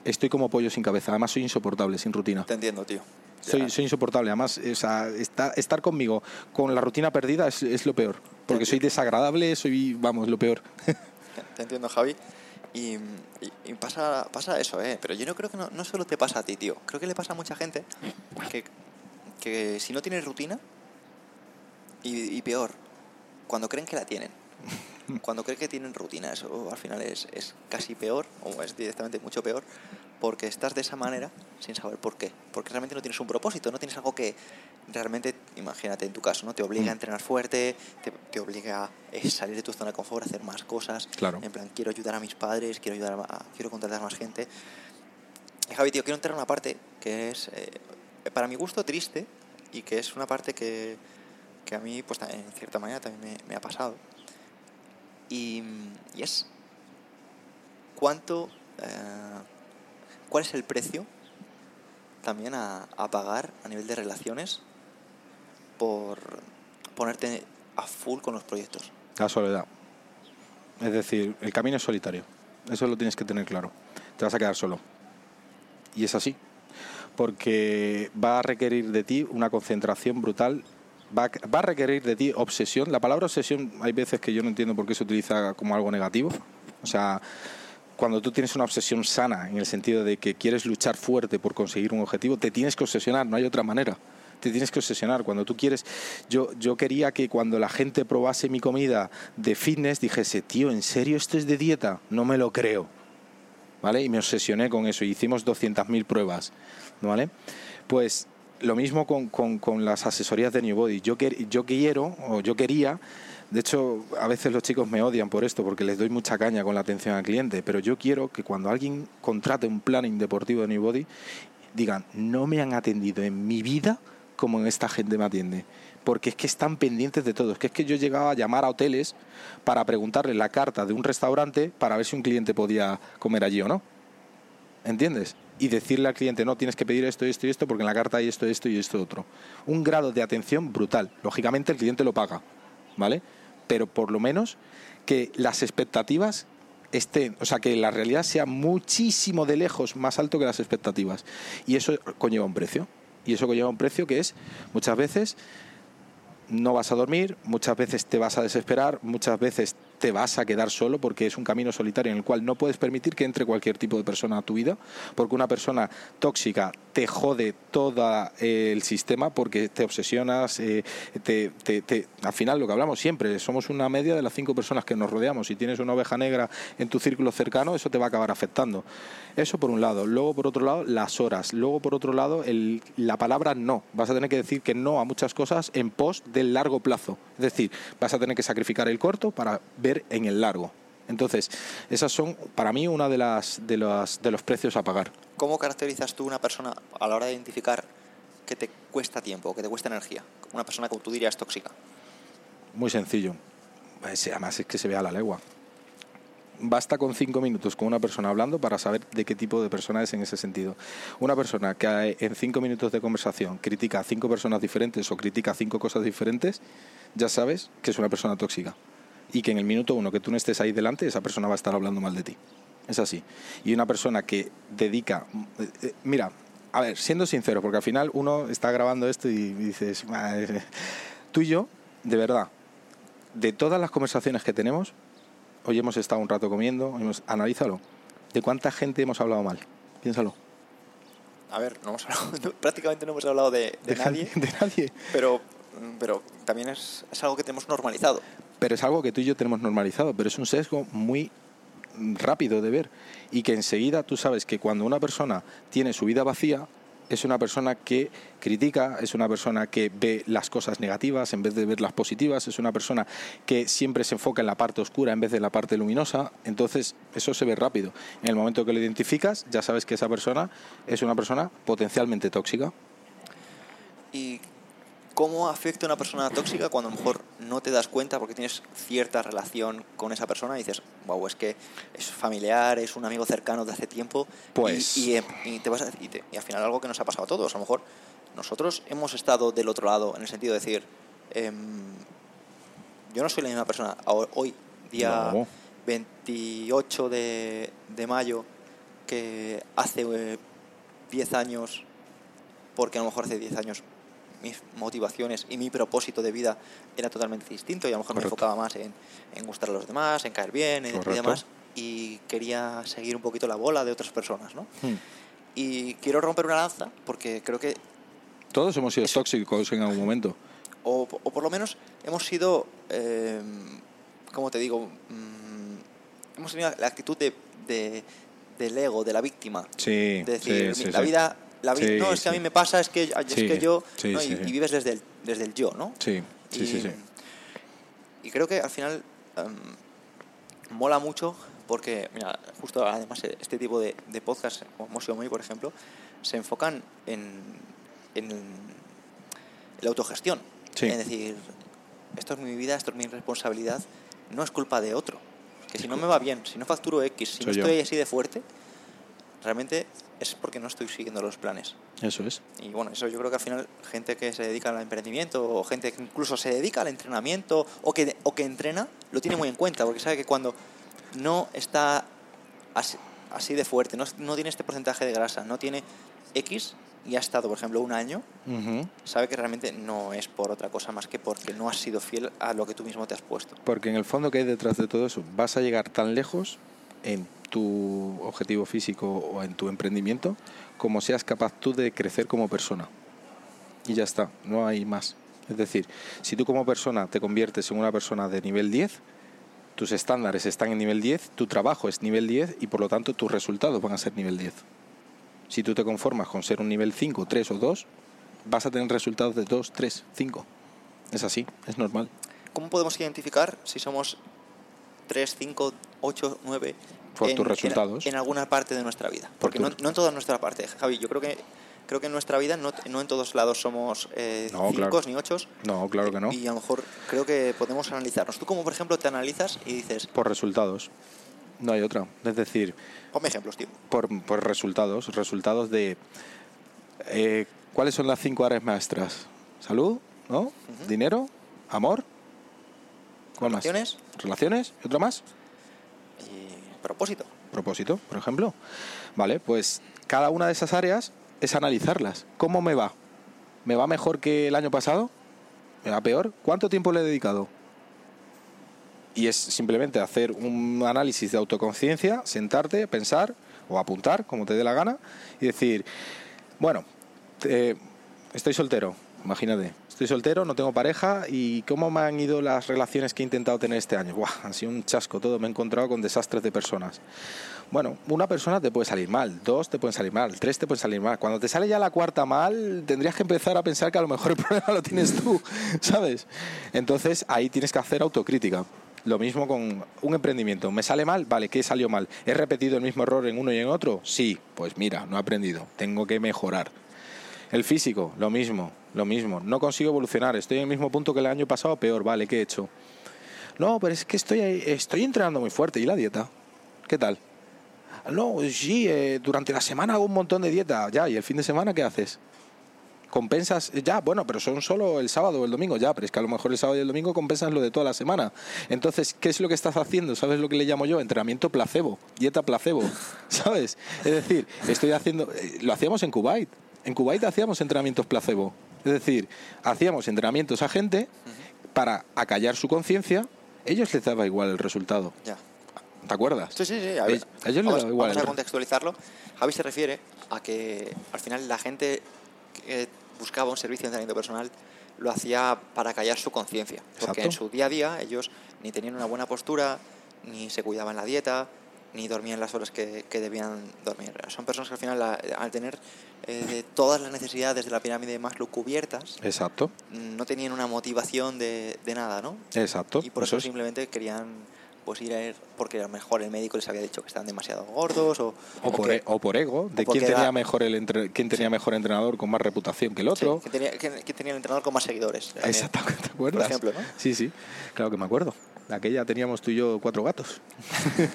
Speaker 2: estoy como pollo sin cabeza. Además, soy insoportable sin rutina.
Speaker 1: Te entiendo, tío.
Speaker 2: Soy, soy insoportable. Además, o sea, esta- estar conmigo con la rutina perdida es, es lo peor. Porque soy desagradable, soy, vamos, lo peor. [laughs]
Speaker 1: Te entiendo, Javi. Y, pasa, pasa eso, ¿eh? Pero yo no creo que no, no solo te pasa a ti, tío. Creo que le pasa a mucha gente que, que si no tienes rutina, y, y peor, cuando creen que la tienen. Cuando creen que tienen rutina, eso al final es, es casi peor, o es directamente mucho peor, porque estás de esa manera sin saber por qué. Porque realmente no tienes un propósito, no tienes algo que realmente, imagínate en tu caso, ¿no? Te obliga a
Speaker 2: Mm.
Speaker 1: entrenar fuerte, te, te obliga a eh, salir de tu zona de confort, a hacer más cosas.
Speaker 2: Claro.
Speaker 1: En plan, quiero ayudar a mis padres, quiero ayudar a, quiero contratar más gente. Y, Javi, tío, quiero entrar en una parte que es, eh, para mi gusto, triste y que es una parte que, que a mí, pues en cierta manera, también me, me ha pasado. Y, y es cuánto, eh, cuál es el precio también a, a pagar a nivel de relaciones por ponerte a full con los proyectos.
Speaker 2: La soledad. Es decir, el camino es solitario. Eso lo tienes que tener claro. Te vas a quedar solo. Y es así. porque va a requerir de ti una concentración brutal, va a, va a requerir de ti obsesión. La palabra obsesión hay veces que yo no entiendo por qué se utiliza como algo negativo. O sea, cuando tú tienes una obsesión sana, en el sentido de que quieres luchar fuerte por conseguir un objetivo, te tienes que obsesionar, no hay otra manera. Te tienes que obsesionar. Cuando tú quieres. Yo, yo quería que cuando la gente probase mi comida de fitness dijese, tío, ¿en serio esto es de dieta? No me lo creo. ¿Vale? Y me obsesioné con eso. Hicimos 200.000 pruebas. ¿Vale? Pues lo mismo con, con, con las asesorías de New Body. Yo, quer- yo quiero, o yo quería de hecho, a veces los chicos me odian por esto, porque les doy mucha caña con la atención al cliente, pero yo quiero que cuando alguien contrate un planning deportivo de New Body, digan, no me han atendido en mi vida como esta gente me atiende. Porque es que están pendientes de todo. Es que es que yo llegaba a llamar a hoteles para preguntarle la carta de un restaurante para ver si un cliente podía comer allí o no. ¿Entiendes? Y decirle al cliente, no, tienes que pedir esto, esto y esto, porque en la carta hay esto, esto y esto otro. Un grado de atención brutal. Lógicamente el cliente lo paga, ¿vale? Pero por lo menos que las expectativas estén, o sea, que la realidad sea muchísimo de lejos más alto que las expectativas. Y eso conlleva un precio. Y eso conlleva un precio que es, muchas veces, no vas a dormir, muchas veces te vas a desesperar, muchas veces te vas a quedar solo porque es un camino solitario en el cual no puedes permitir que entre cualquier tipo de persona a tu vida, porque una persona tóxica te jode todo el sistema porque te obsesionas, eh, te, te- te- al final lo que hablamos siempre, somos una media de las cinco personas que nos rodeamos, si tienes una oveja negra en tu círculo cercano, eso te va a acabar afectando. Eso por un lado, luego por otro lado las horas, luego por otro lado el- la palabra no, vas a tener que decir que no a muchas cosas en pos del largo plazo, es decir, vas a tener que sacrificar el corto para ver en el largo. Entonces, esas son para mí una de las de los de los precios a pagar.
Speaker 1: ¿Cómo caracterizas tú una persona a la hora de identificar que te cuesta tiempo, que te cuesta energía? Una persona que tú dirías tóxica.
Speaker 2: Muy sencillo. Pues, además es que se ve a la legua. Basta con cinco minutos con una persona hablando para saber de qué tipo de persona es en ese sentido. Una persona que en cinco minutos de conversación critica a cinco personas diferentes o critica cinco cosas diferentes, ya sabes que es una persona tóxica. Y que en el minuto uno que tú no estés ahí delante, esa persona va a estar hablando mal de ti. Es así. Y una persona que dedica... eh, eh, Mira, a ver, siendo sincero, porque al final uno está grabando esto y dices... Tú y yo, de verdad, de todas las conversaciones que tenemos, hoy hemos estado un rato comiendo, hemos, analízalo. ¿De cuánta gente hemos hablado mal? Piénsalo.
Speaker 1: A ver, no hemos hablado- [laughs] no- prácticamente no hemos hablado de, de nadie,
Speaker 2: De nadie.
Speaker 1: pero, pero también es, es algo que tenemos normalizado.
Speaker 2: Pero es algo que tú y yo tenemos normalizado, pero es un sesgo muy rápido de ver y que enseguida tú sabes que cuando una persona tiene su vida vacía es una persona que critica, es una persona que ve las cosas negativas en vez de ver las positivas, es una persona que siempre se enfoca en la parte oscura en vez de la parte luminosa, entonces eso se ve rápido. En el momento que lo identificas ya sabes que esa persona es una persona potencialmente tóxica.
Speaker 1: ¿Y cómo afecta a una persona tóxica cuando a lo mejor no te das cuenta porque tienes cierta relación con esa persona y dices, wow, es que es familiar, es un amigo cercano de hace tiempo?
Speaker 2: Pues-
Speaker 1: Y, y, y te vas a- y te- y al final algo que nos ha pasado a todos. A lo mejor nosotros hemos estado del otro lado en el sentido de decir, em, yo no soy la misma persona hoy, día
Speaker 2: No.
Speaker 1: 28 de, de mayo, que hace eh, 10 años, porque a lo mejor hace 10 años mis motivaciones y mi propósito de vida era totalmente distinto y a lo mejor me enfocaba más en, en gustar a los demás, en caer bien en- y demás, y quería seguir un poquito la bola de otras personas, ¿no?
Speaker 2: Hmm.
Speaker 1: Y quiero romper una lanza porque creo que
Speaker 2: Todos hemos sido tóxicos en algún momento.
Speaker 1: o, o por lo menos hemos sido, eh, ¿cómo te digo? Mm, hemos tenido la actitud de, de- del ego, de la víctima.
Speaker 2: Sí,
Speaker 1: De decir,
Speaker 2: sí, sí,
Speaker 1: la vida, la vi-
Speaker 2: Sí,
Speaker 1: no, es que a mí me pasa, es que, es
Speaker 2: Sí,
Speaker 1: que yo, y, vives desde el, desde el yo, ¿no?
Speaker 2: Sí, sí,
Speaker 1: y,
Speaker 2: sí, sí.
Speaker 1: y creo que al final em, mola mucho porque, mira, justo además este tipo de, de podcasts, como Mosio Moi, por ejemplo, se enfocan en, en la autogestión.
Speaker 2: Sí.
Speaker 1: Es decir, esto es mi vida, esto es mi responsabilidad, no es culpa de otro. Que si no me va bien, si no facturo X, si no
Speaker 2: yo.
Speaker 1: estoy así de fuerte, realmente es porque no estoy siguiendo los planes.
Speaker 2: Eso es.
Speaker 1: Y bueno, eso yo creo que al final gente que se dedica al emprendimiento o gente que incluso se dedica al entrenamiento o que, o que entrena, lo tiene muy en cuenta porque sabe que cuando no está as- así de fuerte, no, no tiene este porcentaje de grasa, no tiene X y ha estado, por ejemplo, un año,
Speaker 2: Ujú.
Speaker 1: sabe que realmente no es por otra cosa más que porque no has sido fiel a lo que tú mismo te has puesto.
Speaker 2: Porque en el fondo que hay detrás de todo eso, vas a llegar tan lejos en tu objetivo físico o en tu emprendimiento como seas capaz tú de crecer como persona. Y ya está, no hay más. Es decir, si tú como persona te conviertes en una persona de nivel 10, tus estándares están en nivel 10, tu trabajo es nivel 10 y por lo tanto tus resultados van a ser nivel 10. Si tú te conformas con ser un nivel 5, 3 o 2, vas a tener resultados de 2, 3, 5. Es así, es normal.
Speaker 1: ¿Cómo podemos identificar si somos 3, 5, 8, 9
Speaker 2: Por tus resultados.
Speaker 1: En, alguna parte de nuestra vida?
Speaker 2: Por
Speaker 1: Porque
Speaker 2: tu-
Speaker 1: no, no en toda nuestra parte, Javi. Yo creo que creo que en nuestra vida no, no en todos lados somos eh,
Speaker 2: No,
Speaker 1: cinco
Speaker 2: claro.
Speaker 1: ni ocho.
Speaker 2: No, claro que no.
Speaker 1: Y a lo mejor creo que podemos analizarnos. Tú como por ejemplo te analizas y dices,
Speaker 2: Por resultados. No hay otra. Es decir,
Speaker 1: ponme ejemplos, tío.
Speaker 2: por, por resultados. Resultados de... eh, ¿Cuáles son las cinco áreas maestras? Salud, ¿no? Dinero, amor. ¿Cuál más?
Speaker 1: Relaciones
Speaker 2: Relaciones. ¿Y otra más?
Speaker 1: y propósito.
Speaker 2: Propósito, por ejemplo. Vale, pues cada una de esas áreas es analizarlas. ¿Cómo me va? ¿Me va mejor que el año pasado? ¿Me va peor? ¿Cuánto tiempo le he dedicado? Y es simplemente hacer un análisis de autoconciencia, sentarte, pensar o apuntar, como te dé la gana, y decir, bueno, eh, estoy soltero, imagínate, estoy soltero, no tengo pareja, ¿y cómo me han ido las relaciones que he intentado tener este año? Buah, han sido un chasco todo, me he encontrado con desastres de personas. Bueno, una persona te puede salir mal, dos te pueden salir mal, tres te pueden salir mal. Cuando te sale ya la cuarta mal, tendrías que empezar a pensar que a lo mejor el [laughs] problema lo tienes tú, ¿sabes? Entonces ahí tienes que hacer autocrítica. Lo mismo con un emprendimiento. ¿Me sale mal? Vale, ¿qué salió mal? ¿He repetido el mismo error en uno y en otro? Sí, pues mira, no he aprendido. Tengo que mejorar. El físico, lo mismo, lo mismo. No consigo evolucionar. Estoy en el mismo punto que el año pasado, peor. Vale, ¿qué he hecho? No, pero es que estoy, estoy entrenando muy fuerte. ¿Y la dieta? ¿Qué tal? No, sí, eh, durante la semana hago un montón de dieta. Ya, ¿y el fin de semana qué haces? compensas, ya, bueno, pero son solo el sábado o el domingo, ya, pero es que a lo mejor el sábado y el domingo compensas lo de toda la semana. Entonces, ¿qué es lo que estás haciendo? ¿Sabes lo que le llamo yo? Entrenamiento placebo, dieta placebo, [laughs] ¿sabes? Es decir, estoy haciendo, eh, lo hacíamos en Kuwait, en Kuwait hacíamos entrenamientos placebo, es decir, hacíamos entrenamientos a gente para acallar su conciencia, ellos les daba igual el resultado,
Speaker 1: Ya.
Speaker 2: ¿te acuerdas?
Speaker 1: Sí, sí, sí. A,
Speaker 2: ellos les
Speaker 1: vamos,
Speaker 2: da igual
Speaker 1: vamos a contextualizarlo. Javi se refiere a que al final la gente que buscaba un servicio de entrenamiento personal lo hacía para callar su conciencia. Porque en su día a día ellos ni tenían una buena postura, ni se cuidaban la dieta, ni dormían las horas que, que debían dormir. Son personas que al final, la- al tener eh, todas las necesidades de la pirámide de Maslow cubiertas,
Speaker 2: Exacto,
Speaker 1: no tenían una motivación de, de nada, ¿no?
Speaker 2: exacto.
Speaker 1: Y por eso
Speaker 2: es.
Speaker 1: simplemente querían pues ir a ir porque a lo mejor el médico les había dicho que estaban demasiado gordos o,
Speaker 2: O por,
Speaker 1: que,
Speaker 2: e- o por ego, de quién tenía
Speaker 1: era-
Speaker 2: mejor el entre- quién tenía mejor entrenador con más reputación que el otro.
Speaker 1: sí, que tenía, tenía el entrenador con más seguidores.
Speaker 2: Exactamente, [laughs] ¿te acuerdas?
Speaker 1: ejemplo, ¿no?
Speaker 2: Sí, sí, claro que me acuerdo. Aquella teníamos tú y yo cuatro gatos.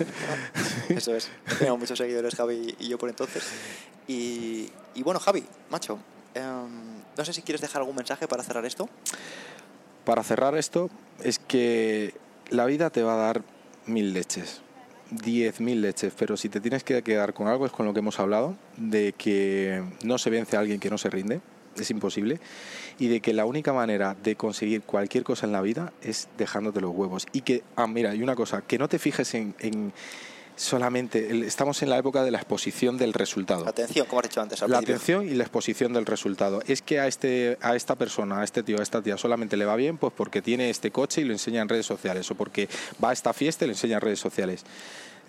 Speaker 2: [laughs]
Speaker 1: Eso es. Teníamos muchos seguidores Javi y yo por entonces. Y, y bueno, Javi, macho, em, no sé si quieres dejar algún mensaje para cerrar esto.
Speaker 2: Para cerrar esto, es que la vida te va a dar mil leches, diez mil leches, pero si te tienes que quedar con algo es con lo que hemos hablado, de que no se vence a alguien que no se rinde, es imposible, y de que la única manera de conseguir cualquier cosa en la vida es dejándote los huevos. Y que, ah, mira, y una cosa, que no te fijes en, en solamente, el- estamos en la época de la exposición del resultado.
Speaker 1: Atención, como has dicho antes. Al
Speaker 2: La
Speaker 1: principio.
Speaker 2: atención y la exposición del resultado. Es que a este a esta persona, a este tío, a esta tía solamente le va bien pues porque tiene este coche y lo enseña en redes sociales o porque va a esta fiesta y lo enseña en redes sociales.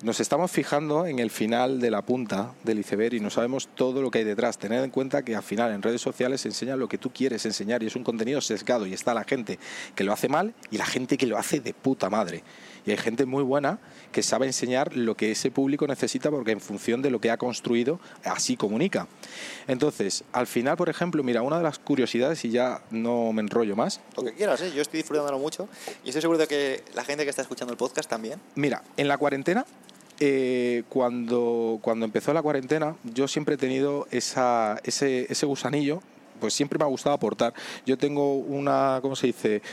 Speaker 2: Nos estamos fijando en el final de la punta del iceberg y no sabemos todo lo que hay detrás. Tened en cuenta que al final en redes sociales se enseña lo que tú quieres enseñar y es un contenido sesgado y está la gente que lo hace mal y la gente que lo hace de puta madre. Y hay gente muy buena que sabe enseñar lo que ese público necesita porque en función de lo que ha construido, así comunica. Entonces, al final, por ejemplo, mira, una de las curiosidades, y ya no me enrollo más,
Speaker 1: Lo que quieras, ¿eh? yo estoy disfrutándolo mucho y estoy seguro de que la gente que está escuchando el podcast también.
Speaker 2: Mira, en la cuarentena, eh, cuando, cuando empezó la cuarentena, yo siempre he tenido esa, ese, ese gusanillo, pues siempre me ha gustado aportar. Yo tengo una, ¿cómo se dice?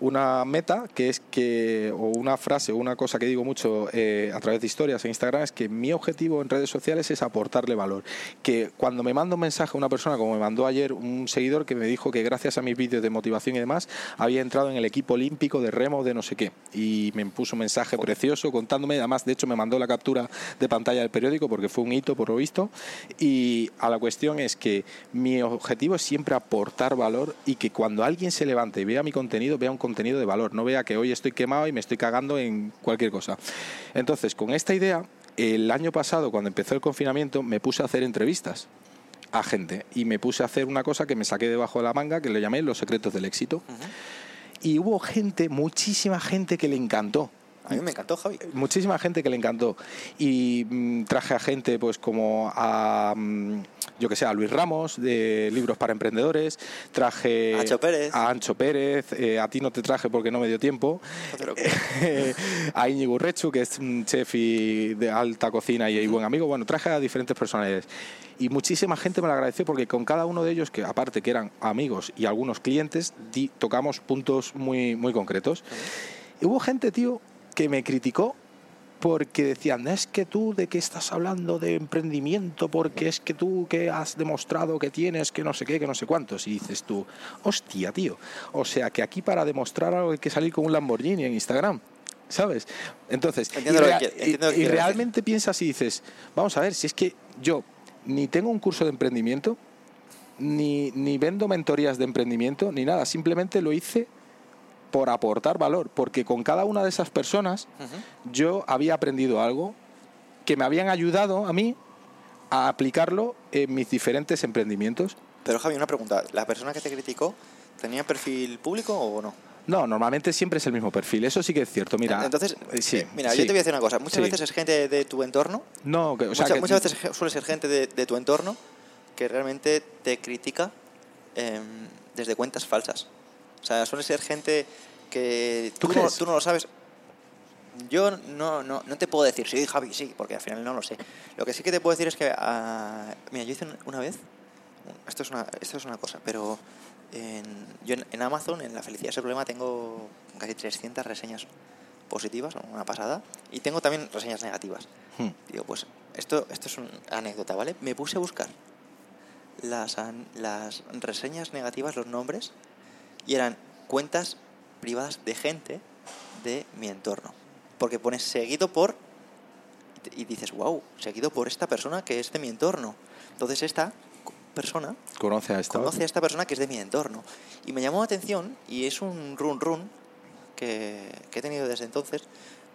Speaker 2: Una meta que es que, o una frase o una cosa que digo mucho eh, a través de historias en Instagram, es que mi objetivo en redes sociales es aportarle valor. Que cuando me manda un mensaje a una persona, como me mandó ayer un seguidor que me dijo que gracias a mis vídeos de motivación y demás, había entrado en el equipo olímpico de remo de no sé qué. Y me puso un mensaje precioso contándome, además de hecho me mandó la captura de pantalla del periódico porque fue un hito por lo visto. Y a la cuestión es que mi objetivo es siempre aportar valor y que cuando alguien se levante y vea mi contenido, vea un contenido de valor, no vea que hoy estoy quemado y me estoy cagando en cualquier cosa. Entonces, con esta idea, el año pasado, cuando empezó el confinamiento, me puse a hacer entrevistas a gente y me puse a hacer una cosa que me saqué debajo de la manga, que le llamé los secretos del éxito. Y hubo gente, muchísima gente que le encantó.
Speaker 1: A mí me encantó, Javi.
Speaker 2: Muchísima gente que le encantó. Y mm, traje a gente, pues, como a. mm, yo que sé, a Luis Ramos, de Libros para Emprendedores. Traje.
Speaker 1: Ancho Pérez.
Speaker 2: A Ancho Pérez. eh, a ti no te traje porque no me dio tiempo.
Speaker 1: No [laughs]
Speaker 2: a Íñigo Rechu, que es un chef y de alta cocina y, y buen amigo. Bueno, traje a diferentes personalidades. Y muchísima gente me lo agradeció porque con cada uno de ellos, que aparte que eran amigos y algunos clientes, di- tocamos puntos muy, muy concretos. Y hubo gente, tío, que me criticó porque decían, es que tú de qué estás hablando de emprendimiento, porque es que tú que has demostrado que tienes, que no sé qué, que no sé cuántos. Y dices tú, hostia, tío. O sea que aquí para demostrar algo hay que salir con un Lamborghini en Instagram. ¿Sabes? Entonces, y,
Speaker 1: Entiendo
Speaker 2: rea- y-
Speaker 1: entiendo
Speaker 2: realmente piensas y dices, vamos a ver, si es que yo ni tengo un curso de emprendimiento, ni, ni vendo mentorías de emprendimiento, ni nada, simplemente lo hice por aportar valor, porque con cada una de esas personas yo había aprendido algo que me habían ayudado a mí a aplicarlo en mis diferentes emprendimientos.
Speaker 1: Pero Javi, una pregunta. ¿La persona que te criticó tenía perfil público o no?
Speaker 2: No, normalmente siempre es el mismo perfil, eso sí que es cierto. Mira,
Speaker 1: Entonces,
Speaker 2: eh, sí,
Speaker 1: eh, mira,
Speaker 2: sí.
Speaker 1: yo te voy a decir una cosa. Muchas
Speaker 2: Sí.
Speaker 1: veces es gente de tu entorno.
Speaker 2: No, que, o sea,
Speaker 1: muchas,
Speaker 2: que-
Speaker 1: muchas veces suele ser gente de, de tu entorno que realmente te critica em, desde cuentas falsas. O sea, suele ser gente que
Speaker 2: ¿Tú
Speaker 1: tú, no, tú no lo sabes. Yo no, no, no te puedo decir, sí, Javi, sí, porque al final no lo sé. Lo que sí que te puedo decir es que, ah, mira, yo hice un- una vez, esto es una, esto es una cosa, pero en, yo en, en Amazon, en La Felicidad es el problema, tengo casi 300 reseñas positivas, una pasada, y tengo también reseñas negativas.
Speaker 2: Hmm.
Speaker 1: Digo, pues esto, esto es una anécdota, ¿vale? Me puse a buscar las, las reseñas negativas, los nombres, y eran cuentas privadas de gente de mi entorno. Porque pones seguido por y dices, wow, seguido por esta persona que es de mi entorno. Entonces esta persona
Speaker 2: conoce a esta.
Speaker 1: conoce a esta persona que es de mi entorno. Y me llamó la atención y es un run run que, que he tenido desde entonces.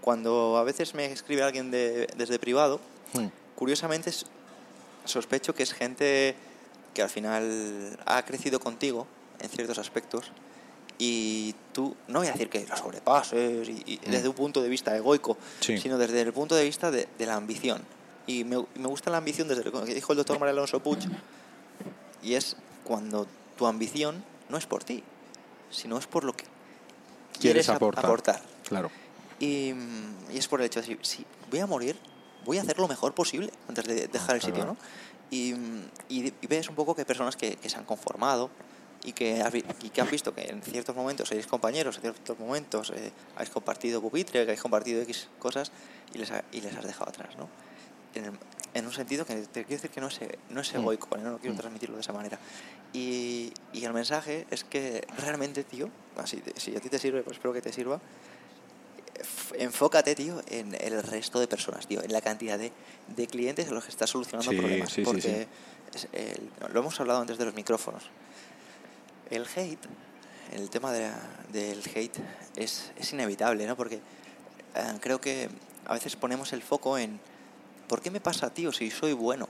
Speaker 1: Cuando a veces me escribe alguien de- desde privado,
Speaker 2: Hmm.
Speaker 1: curiosamente sospecho que es gente que al final ha crecido contigo en ciertos aspectos y tú, no voy a decir que lo sobrepases y, y
Speaker 2: Mm.
Speaker 1: desde un punto de vista egoico,
Speaker 2: Sí.
Speaker 1: sino desde el punto de vista de, de la ambición. Y me, me gusta la ambición desde lo que dijo el doctor María Alonso Puig, y es cuando tu ambición no es por ti, sino es por lo que
Speaker 2: Quieres
Speaker 1: quieres ap-
Speaker 2: aportar.
Speaker 1: aportar.
Speaker 2: Claro.
Speaker 1: Y, mm, y es por el hecho de decir, si voy a morir, voy a hacer lo mejor posible antes de dejar el
Speaker 2: Claro.
Speaker 1: sitio, ¿no? Y, mm, y- ves un poco que hay personas que, que se han conformado y que, has y que visto que en ciertos momentos sois compañeros, en ciertos momentos eh, habéis compartido pupitre, que habéis compartido X cosas y les, ha- y les has dejado atrás, ¿no? En, el- en un sentido que te quiero decir que no es, e- no es
Speaker 2: Mm.
Speaker 1: egoico, ¿vale? no quiero
Speaker 2: Mm.
Speaker 1: transmitirlo de esa manera. Y, y el mensaje es que realmente, tío, así, si a ti te sirve, pues espero que te sirva, enfócate, tío, en el resto de personas, tío, en la cantidad de, de clientes a los que estás solucionando
Speaker 2: Sí,
Speaker 1: problemas.
Speaker 2: sí,
Speaker 1: porque
Speaker 2: sí.
Speaker 1: el- lo hemos hablado antes de los micrófonos. El hate, el tema de la- del hate es, es inevitable, ¿no? Porque eh, creo que a veces ponemos el foco en ¿por qué me pasa, tío, si soy bueno?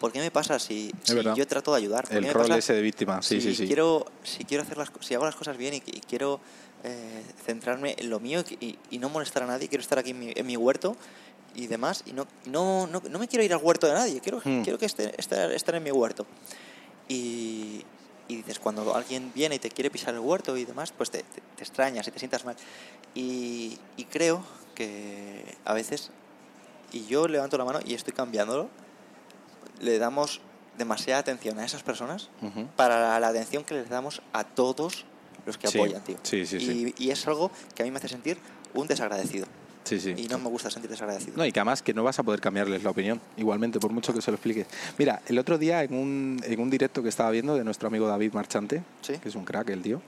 Speaker 1: ¿Por qué me pasa si, si yo trato de ayudar? ¿Por qué
Speaker 2: El
Speaker 1: me
Speaker 2: rol
Speaker 1: pasa
Speaker 2: ese de víctima, sí,
Speaker 1: si
Speaker 2: sí, sí.
Speaker 1: Quiero, si quiero hacer las si hago las cosas bien y, y quiero eh, centrarme en lo mío y, no molestar a nadie, quiero estar aquí en mi, en mi huerto y demás, y no, no, no, no me quiero ir al huerto de nadie, quiero,
Speaker 2: Hmm.
Speaker 1: quiero que esté, estar, estar en mi huerto. Y, y dices, cuando alguien viene y te quiere pisar el huerto y demás, pues te, te- te extrañas y te sientas mal. Y, y creo que a veces, y yo levanto la mano y estoy cambiándolo, le damos demasiada atención a esas personas
Speaker 2: Ujú.
Speaker 1: para la atención que les damos a todos los que
Speaker 2: Sí,
Speaker 1: apoyan, tío.
Speaker 2: sí, sí,
Speaker 1: y, y es algo que a mí me hace sentir un desagradecido.
Speaker 2: Sí, sí.
Speaker 1: Y no me gusta sentir desagradecido.
Speaker 2: No, y que además que no vas a poder cambiarles la opinión, igualmente, por mucho que se lo expliques. Mira, el otro día en un, en un directo que estaba viendo de nuestro amigo David Marchante,
Speaker 1: Sí.
Speaker 2: que es un crack el tío,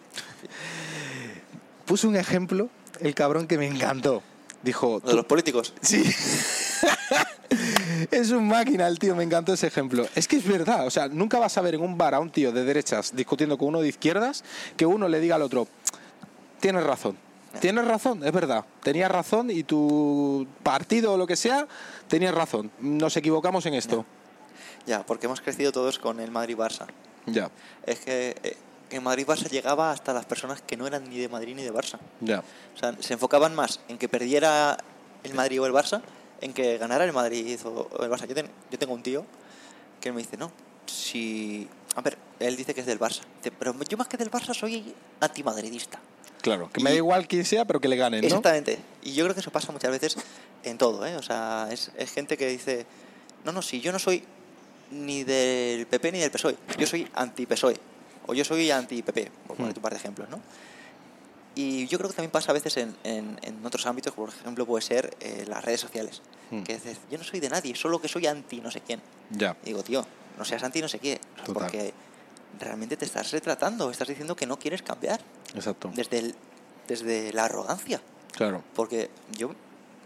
Speaker 2: puso un ejemplo, el cabrón que me encantó. Dijo,
Speaker 1: de
Speaker 2: "Tú-
Speaker 1: los políticos.
Speaker 2: Sí. [laughs] es un máquina el tío, me encantó ese ejemplo. Es que es verdad, o sea, nunca vas a ver en un bar a un tío de derechas discutiendo con uno de izquierdas que uno le diga al otro, tienes razón. Tienes razón, es verdad. Tenías razón y tu partido o lo que sea, tenías razón. Nos equivocamos en esto.
Speaker 1: Ya, porque hemos crecido todos con el Madrid-Barça.
Speaker 2: Ya,
Speaker 1: Es que eh, en Madrid-Barça llegaba hasta las personas que no eran ni de Madrid ni de Barça.
Speaker 2: ya.
Speaker 1: O sea, se enfocaban más en que perdiera el Madrid o el Barça, en que ganara el Madrid o o el Barça. Yo, ten- yo tengo un tío que me dice, no, si... A ver, él dice que es del Barça. Dice, pero yo más que del Barça soy antimadridista.
Speaker 2: Claro, que me da igual quién sea, pero que le ganen, ¿no?
Speaker 1: Exactamente. Y yo creo que eso pasa muchas veces en todo, ¿eh? O sea, es, es gente que dice, no, no, si yo no soy ni del PP ni del PSOE, yo soy anti-PSOE, o yo soy anti-PP, por poner
Speaker 2: Hmm.
Speaker 1: un par de ejemplos, ¿no? Y yo creo que también pasa a veces en, en- en otros ámbitos, por ejemplo, puede ser eh, las redes sociales,
Speaker 2: Hmm.
Speaker 1: que dices, yo no soy de nadie, solo que soy anti no sé quién.
Speaker 2: Ya,
Speaker 1: Y digo, tío, no seas anti no sé qué,
Speaker 2: Total.
Speaker 1: porque realmente te estás retratando, estás diciendo que no quieres cambiar,
Speaker 2: exacto.
Speaker 1: desde, el, desde la arrogancia.
Speaker 2: Claro,
Speaker 1: Porque yo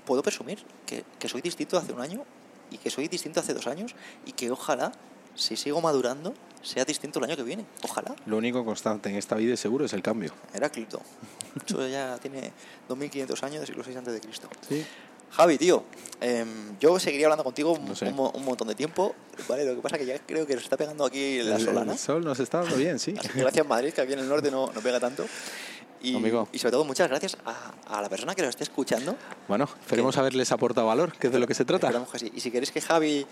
Speaker 1: puedo presumir que, que soy distinto hace un año y que soy distinto hace dos años y que ojalá, si sigo madurando, sea distinto el año que viene. Ojalá.
Speaker 2: lo único constante en esta vida seguro es el cambio.
Speaker 1: Heráclito. Eso ya tiene 2500 años del siglo VI antes de Cristo.
Speaker 2: Sí.
Speaker 1: Javi, tío, em, yo seguiría hablando contigo un,
Speaker 2: No sé.
Speaker 1: un un montón de tiempo, ¿vale? Lo que pasa que ya creo que nos está pegando aquí la
Speaker 2: El-
Speaker 1: solana.
Speaker 2: El sol nos está dando bien, sí.
Speaker 1: Que gracias Madrid, que aquí en el norte no, no pega tanto. Y, y sobre todo muchas gracias a, a la persona que lo esté escuchando.
Speaker 2: Bueno, esperemos haberles aportado valor, que es de lo que se trata.
Speaker 1: Que sí. Y si queréis que Javi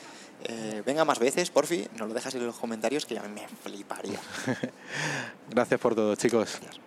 Speaker 1: eh, venga más veces, porfi, nos lo dejas en los comentarios que ya me fliparía. [laughs]
Speaker 2: Gracias por todo, chicos.
Speaker 1: Gracias.